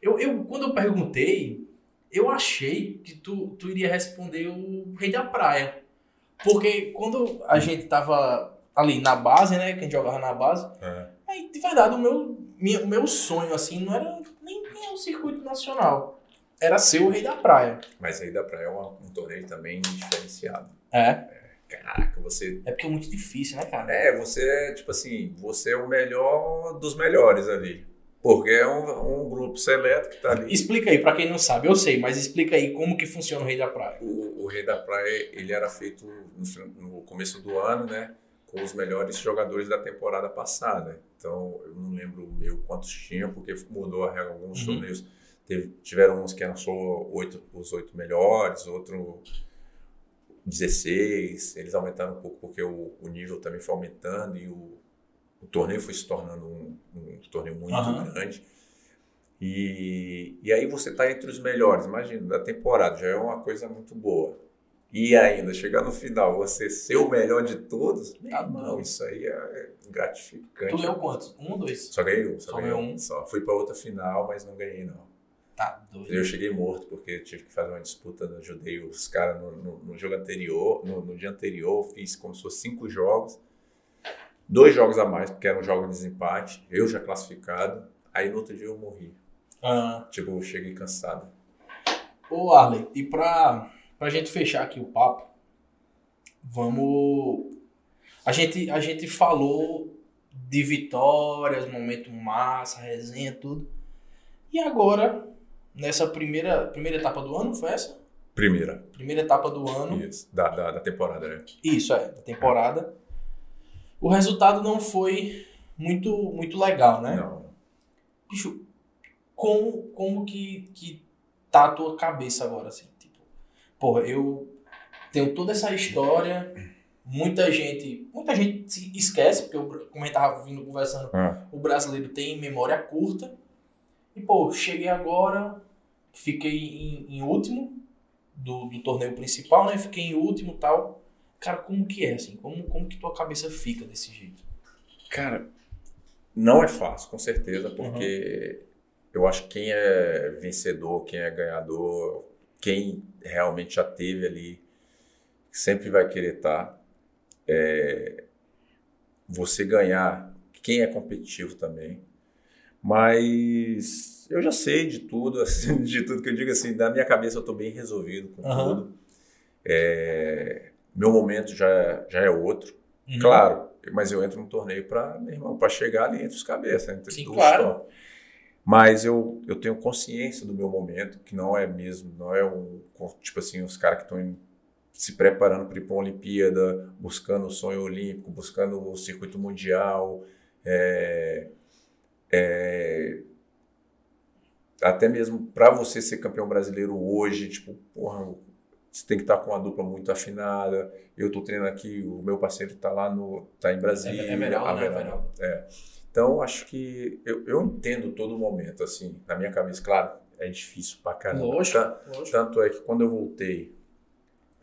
Eu, eu quando eu perguntei, eu achei que tu, tu iria responder o Rei da Praia. Porque quando a gente tava ali na base, né? Que a gente jogava na base, É. aí de verdade o meu, minha- o meu sonho, assim, não era nem, nem um circuito nacional. Era ser o Rei da Praia. Mas aí dá pra é um torneio também diferenciado. É. Caraca, você. É porque é muito difícil, né, cara? É, você é, tipo assim, você é o melhor dos melhores ali. Porque é um, um grupo seleto que tá ali. Explica aí, pra quem não sabe, eu sei, mas explica aí como que funciona o Rei da Praia. O, o Rei da Praia, ele era feito no, no começo do ano, né? Com os melhores jogadores da temporada passada. Então, eu não lembro o meu quantos tinha, porque mudou a regra. Alguns Uhum. torneios teve- tiveram uns que eram só oito, os oito melhores, outro 16. Eles aumentaram um pouco porque o, o nível também foi aumentando e o, o torneio foi se tornando um, um torneio muito Aham. grande. E, e aí você está entre os melhores, imagina, da temporada, já é uma coisa muito boa. E ainda, chegar no final, você ser o melhor de todos, Tá não, doido. isso aí é gratificante. Tu ganhou quantos? Um ou dois? Só ganhei um, só, Só ganhei um. Só. Fui para outra final, mas não ganhei não. Tá doido. Eu cheguei morto porque tive que fazer uma disputa, ajudei os caras no, no- no jogo anterior, no, no dia anterior, fiz como se fosse cinco jogos, dois jogos a mais, porque era um jogo de desempate, eu já classificado, aí no outro dia eu morri. Ah, Tipo, eu cheguei cansado. ô Arley, e pra, pra gente fechar aqui o papo, vamos. A gente, a gente falou de vitórias, momento massa, resenha, tudo. E agora, nessa primeira, primeira etapa do ano, foi essa? Primeira, Primeira etapa do ano. isso, da, da, da temporada, né? Isso, é, da temporada. O resultado não foi muito, muito legal, né? Não, Bicho, como, como que, que tá a tua cabeça agora, assim? Tipo, porra, eu tenho toda essa história, muita gente, muita gente se esquece, porque eu, como a gente tava vindo conversando, Ah. o brasileiro tem memória curta. E, pô, cheguei agora, fiquei em, em último do, do torneio principal, né? Fiquei em último e tal. Cara, como que é, assim? Como, como que tua cabeça fica desse jeito? Cara, não é fácil, com certeza, porque eu acho que quem é vencedor, quem é ganhador, quem realmente já teve ali, sempre vai querer estar. É, você ganhar, quem é competitivo também. Mas eu já sei de tudo, assim, de tudo que eu digo assim, da minha cabeça eu estou bem resolvido com Aham. tudo. É, meu momento já, já é outro. Uhum. Claro, mas eu entro no torneio para, meu irmão, para chegar ali entre os cabeças, entre Sim, claro. Mas eu, eu tenho consciência do meu momento, que não é mesmo, não é um, tipo assim, os caras que estão se preparando para ir para uma Olimpíada, buscando o sonho olímpico, buscando o circuito mundial, é, é, até mesmo para você ser campeão brasileiro hoje, tipo, porra, você tem que estar com uma dupla muito afinada. Eu estou treinando aqui, o meu parceiro está lá no, tá em Brasília. É- é Everaldo, a né? Everaldo. É. Então, acho que eu, eu entendo todo momento, assim, na minha cabeça. Claro, é difícil pra caramba. Lógico, Tan- lógico. Tanto é que quando eu voltei,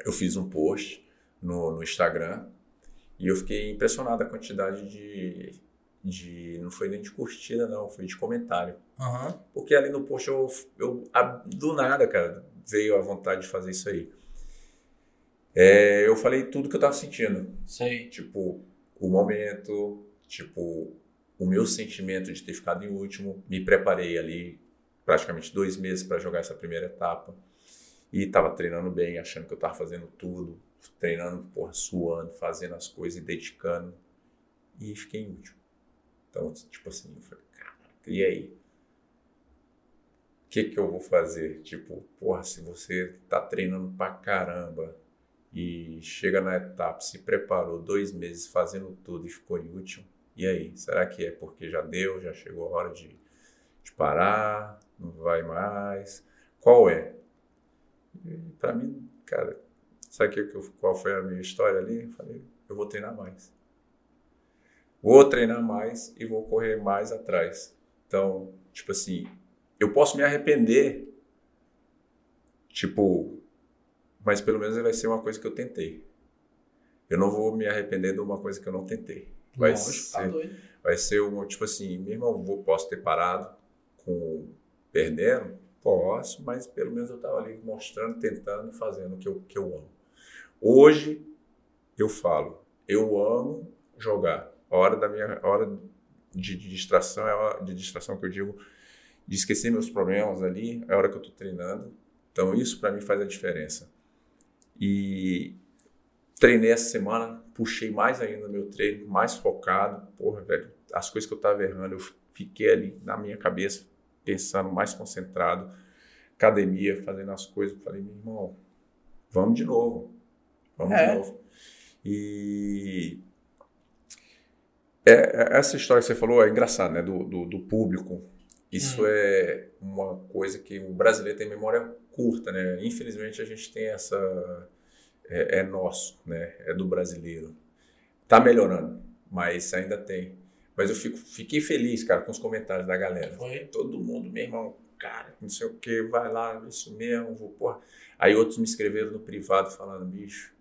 eu fiz um post no, no Instagram e eu fiquei impressionado a quantidade de, de. Não foi nem de curtida, não, foi de comentário. Aham. Porque ali no post eu, eu do nada, cara, veio a vontade de fazer isso aí. É, eu falei tudo que eu tava sentindo. Sei. Tipo, o momento, tipo, o meu sentimento de ter ficado em último. Me preparei ali praticamente dois meses para jogar essa primeira etapa. E tava treinando bem, achando que eu tava fazendo tudo. Treinando, porra, suando, fazendo as coisas e dedicando. E fiquei em último. Então, tipo assim, eu falei, caraca, e aí? O que que eu vou fazer? Tipo, porra, se você tá treinando pra caramba, e chega na etapa, se preparou dois meses fazendo tudo e ficou inútil, e aí? Será que é porque já deu, já chegou a hora de, de parar, não vai mais? Qual é? Para mim, cara, sabe que, qual foi a minha história ali? Eu falei, eu vou treinar mais. Vou treinar mais e vou correr mais atrás. Então, tipo assim, eu posso me arrepender, tipo, mas pelo menos vai ser uma coisa que eu tentei. Eu não vou me arrepender de uma coisa que eu não tentei. Vai Lógico, tá ser, doido. vai ser um tipo assim, meu irmão, vou, posso ter parado com perdendo, posso, mas pelo menos eu estava ali mostrando, tentando, fazendo o que eu, que eu amo. Hoje eu falo, eu amo jogar. A hora da minha a hora de, de distração é a hora de distração que eu digo de esquecer meus problemas ali, é a hora que eu estou treinando. Então isso para mim faz a diferença. E treinei essa semana, puxei mais ainda meu treino, mais focado. Porra, velho, as coisas que eu tava errando, eu fiquei ali na minha cabeça, pensando, mais concentrado. Academia, fazendo as coisas. Falei, meu irmão, vamos de novo. Vamos É. de novo. E é, é- essa história que você falou é engraçada, né? Do, do, do público. Isso Hum. é uma coisa que o brasileiro tem memória curta, né? Infelizmente a gente tem essa é, é nosso, né? É do brasileiro. Tá melhorando, mas ainda tem. Mas eu fico, fiquei feliz, cara, com os comentários da galera. Foi? Todo mundo, meu irmão, cara, não sei o que, vai lá, isso mesmo, vou, porra. Aí outros me escreveram no privado falando, bicho,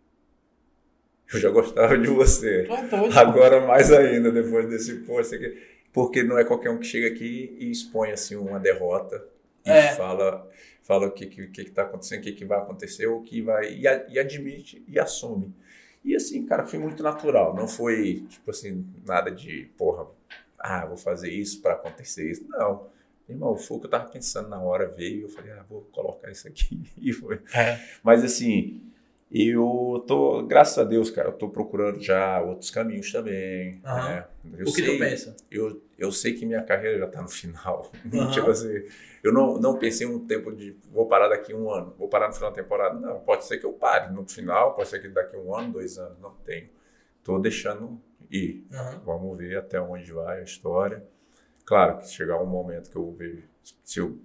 eu já gostava de você. É. Agora mais ainda, depois desse post aqui. Porque não é qualquer um que chega aqui e expõe assim uma derrota e É. fala, fala o que que que está acontecendo, o que, que vai acontecer, o que vai e, e admite e assume. E assim, cara, foi muito natural. Não foi tipo assim nada de porra, ah, vou fazer isso para acontecer isso. Não. Irmão, foi o que eu tava pensando na hora, veio, eu falei, ah, vou colocar isso aqui. E foi. É. Mas assim, eu tô, graças a Deus, cara, eu tô procurando já outros caminhos também. Aham. né? Eu O que sei, tu pensa? Eu, eu sei que minha carreira já tá no final. Aham. tipo assim, eu não, não pensei um tempo de vou parar daqui um ano, vou parar no final da temporada. Não, pode ser que eu pare no final, pode ser que daqui um ano, dois anos, não tenho. Tô deixando ir. Aham. Vamos ver até onde vai a história. Claro que chegar um momento que eu vejo se eu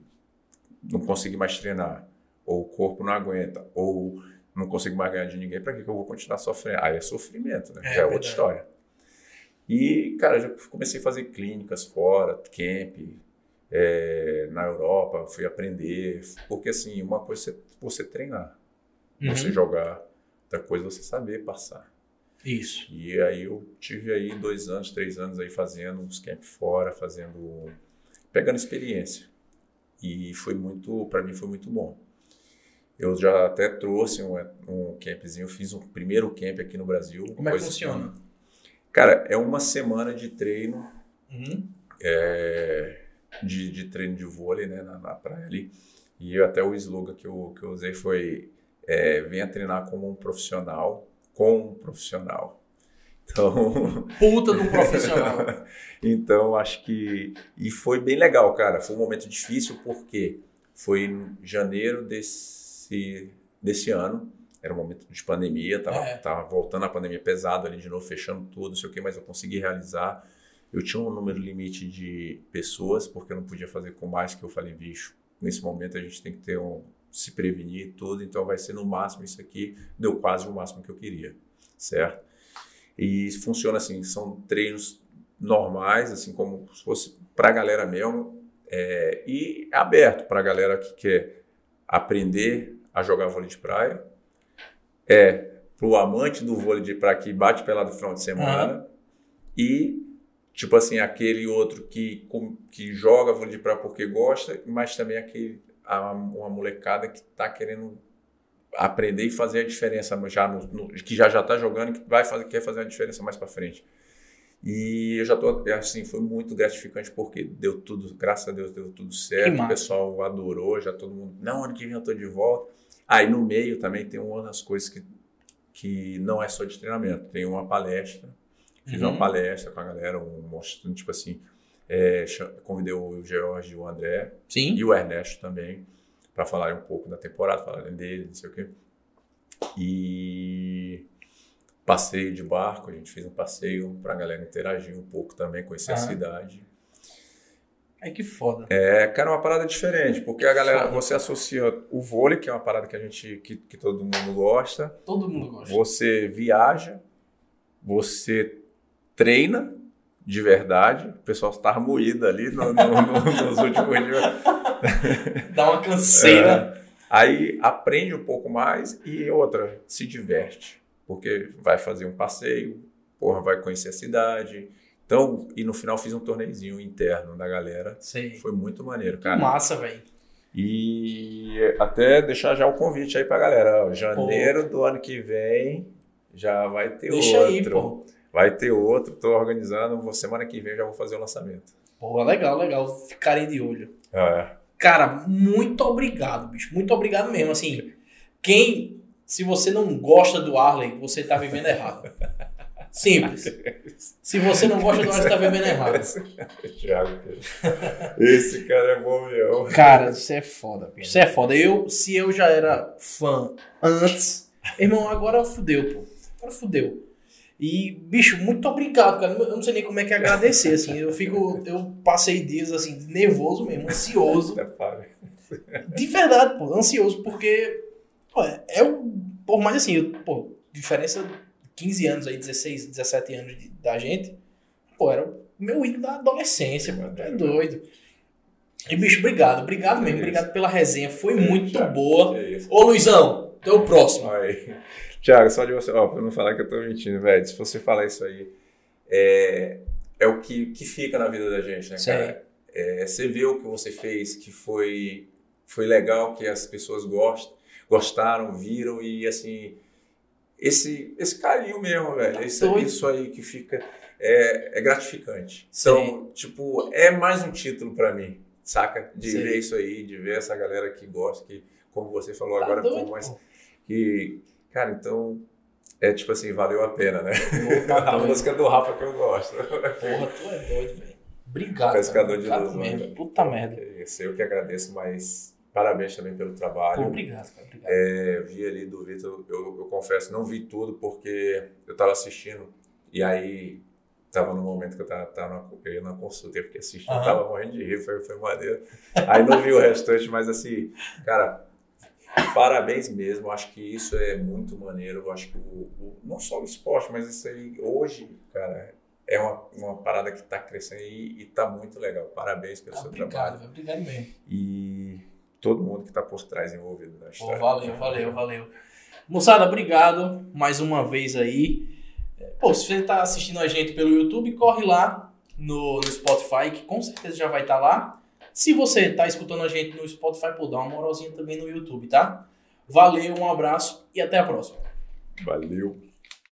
não conseguir mais treinar, ou o corpo não aguenta, ou não consigo mais ganhar de ninguém, para que que eu vou continuar sofrendo? Aí é sofrimento, né? É, Já é outra história. E, cara, já comecei a fazer clínicas fora, camp, é, na Europa, fui aprender, porque assim, uma coisa é você treinar, você Uhum. jogar, outra coisa é você saber passar. Isso. E aí eu tive aí dois anos, três anos aí fazendo uns camp fora, fazendo, pegando experiência. E foi muito, para mim foi muito bom. Eu já até trouxe um, um campzinho, eu fiz um primeiro camp aqui no Brasil. Como é que funciona? Cara, é uma semana de treino, Uhum. é, de, de treino de vôlei, né, na, na praia ali. E até o slogan que eu, que eu usei foi é, venha treinar como um profissional, com um profissional. Então, Puta do profissional. então, acho que. E foi bem legal, cara. Foi um momento difícil porque foi em janeiro desse, desse ano. Era um momento de pandemia, tava, É. tava voltando a pandemia pesado ali de novo, fechando tudo, não sei o que, mas eu consegui realizar. Eu tinha um número limite de pessoas, porque eu não podia fazer com mais, que eu falei, bicho, nesse momento a gente tem que ter um. se prevenir e tudo, então vai ser no máximo isso aqui. Deu quase o máximo que eu queria, certo? E funciona assim, são treinos normais, assim como se fosse para a galera mesmo, é, e aberto para a galera que quer aprender a jogar vôlei de praia, é para o amante do vôlei de praia que bate pelado no final de semana, e tipo assim, aquele outro que, que joga vôlei de praia porque gosta, mas também aquele, a- uma molecada que está querendo aprender e fazer a diferença já no, no- que já já está jogando e que vai fazer quer fazer a diferença mais para frente. E eu já tô assim foi muito gratificante porque deu tudo graças a Deus deu tudo certo. O pessoal adorou já todo mundo não ano que vem eu tô de volta aí no meio também tem uma das coisas que que não é só de treinamento tem uma palestra fiz Uhum. uma palestra com a galera um, mostrando tipo assim é, convidei o George e o André Sim. e o Ernesto também, para falar um pouco da temporada, falarem dele, não sei o quê. E passeio de barco, a gente fez um passeio para a galera interagir um pouco também, conhecer a Ah. cidade. Ai, que foda. É, cara, uma parada diferente, porque a galera, você associa o vôlei, que é uma parada que a gente, que, que todo mundo gosta, Todo mundo gosta. você viaja, você treina de verdade, o pessoal está moído ali no- no- no- nos últimos dias. Dá uma canseira. É, aí aprende um pouco mais e outra, se diverte, porque vai fazer um passeio, porra, vai conhecer a cidade. Então, e no final fiz um torneizinho interno da galera. Sei. Foi muito maneiro, Que cara. massa, velho. E até deixar já o convite aí pra galera. ó, janeiro do ano que vem já vai ter Deixa outro. aí, pô. Vai ter outro, tô organizando. Semana que vem eu já vou fazer o lançamento. Pô, legal, legal. Ficarem de olho. É. Cara, muito obrigado, bicho. Muito obrigado mesmo. Assim, quem. Se você não gosta do Arley, você tá vivendo errado. Simples. Se você não gosta do Arley, você tá vivendo errado. Thiago, esse cara é bom mesmo. Cara, isso é foda, bicho. Isso é foda. Eu, se eu já era fã antes, irmão, agora fudeu, pô. Agora fudeu. E, bicho, muito obrigado, cara. Eu não sei nem como é que agradecer, assim. Eu fico. Eu passei dias, assim, nervoso mesmo, ansioso. De verdade, pô, ansioso, porque. Pô, é o. Por mais assim, eu- pô, diferença 15 anos aí, 16, 17 anos de- da gente. Pô, era o meu ídolo da adolescência, tu É doido. E, bicho, obrigado, obrigado mesmo, obrigado pela resenha. Foi É, muito Thiago, boa. Ô, Luizão, até o próximo. Aí. Tiago, só de você, ó, pra não falar que eu tô mentindo, velho. Se você falar isso aí, é, é o que, que fica na vida da gente, né, Sei. cara? É, você vê o que você fez, que foi, foi legal, que as pessoas gostam, gostaram, viram e assim. Esse, esse carinho mesmo, velho. Isso, Doido. isso aí que fica. É, é gratificante. Então, tipo, é mais um título pra mim, saca? De Sei. ver isso aí, de ver essa galera que gosta, que, como você falou Tá agora, doido, mas pô. que, cara, então é tipo assim, valeu a pena, né? Tá a doido. música do Rafa que eu gosto. Porra, tu é doido, velho. Obrigado. Pescador cara. de luz, mesmo. Puta merda. É isso, eu que agradeço, mas parabéns também pelo trabalho. obrigado, cara. Obrigado. É, vi ali do Vitor, eu, eu confesso, não vi tudo porque eu tava assistindo e aí tava no momento que eu tava, tava na, eu ia na consulta, eu fiquei assistindo, Aham. tava morrendo de rir, foi, foi maneiro. Aí não vi o restante, mas assim, cara, parabéns mesmo, acho que isso é muito maneiro, eu acho que o, o- não só o esporte, mas isso aí hoje, cara, é uma, uma parada que tá crescendo e, e tá muito legal. Parabéns pelo seu obrigado, trabalho velho. Obrigado mesmo. e todo mundo que tá por trás envolvido na história. valeu, valeu, valeu. Moçada, obrigado mais uma vez aí. Pô, se você tá assistindo a gente pelo YouTube, corre lá no, no Spotify, que com certeza já vai estar lá. Se você tá escutando a gente no Spotify, pô, dá uma moralzinha também no YouTube, tá? Valeu, um abraço e até a próxima. Valeu.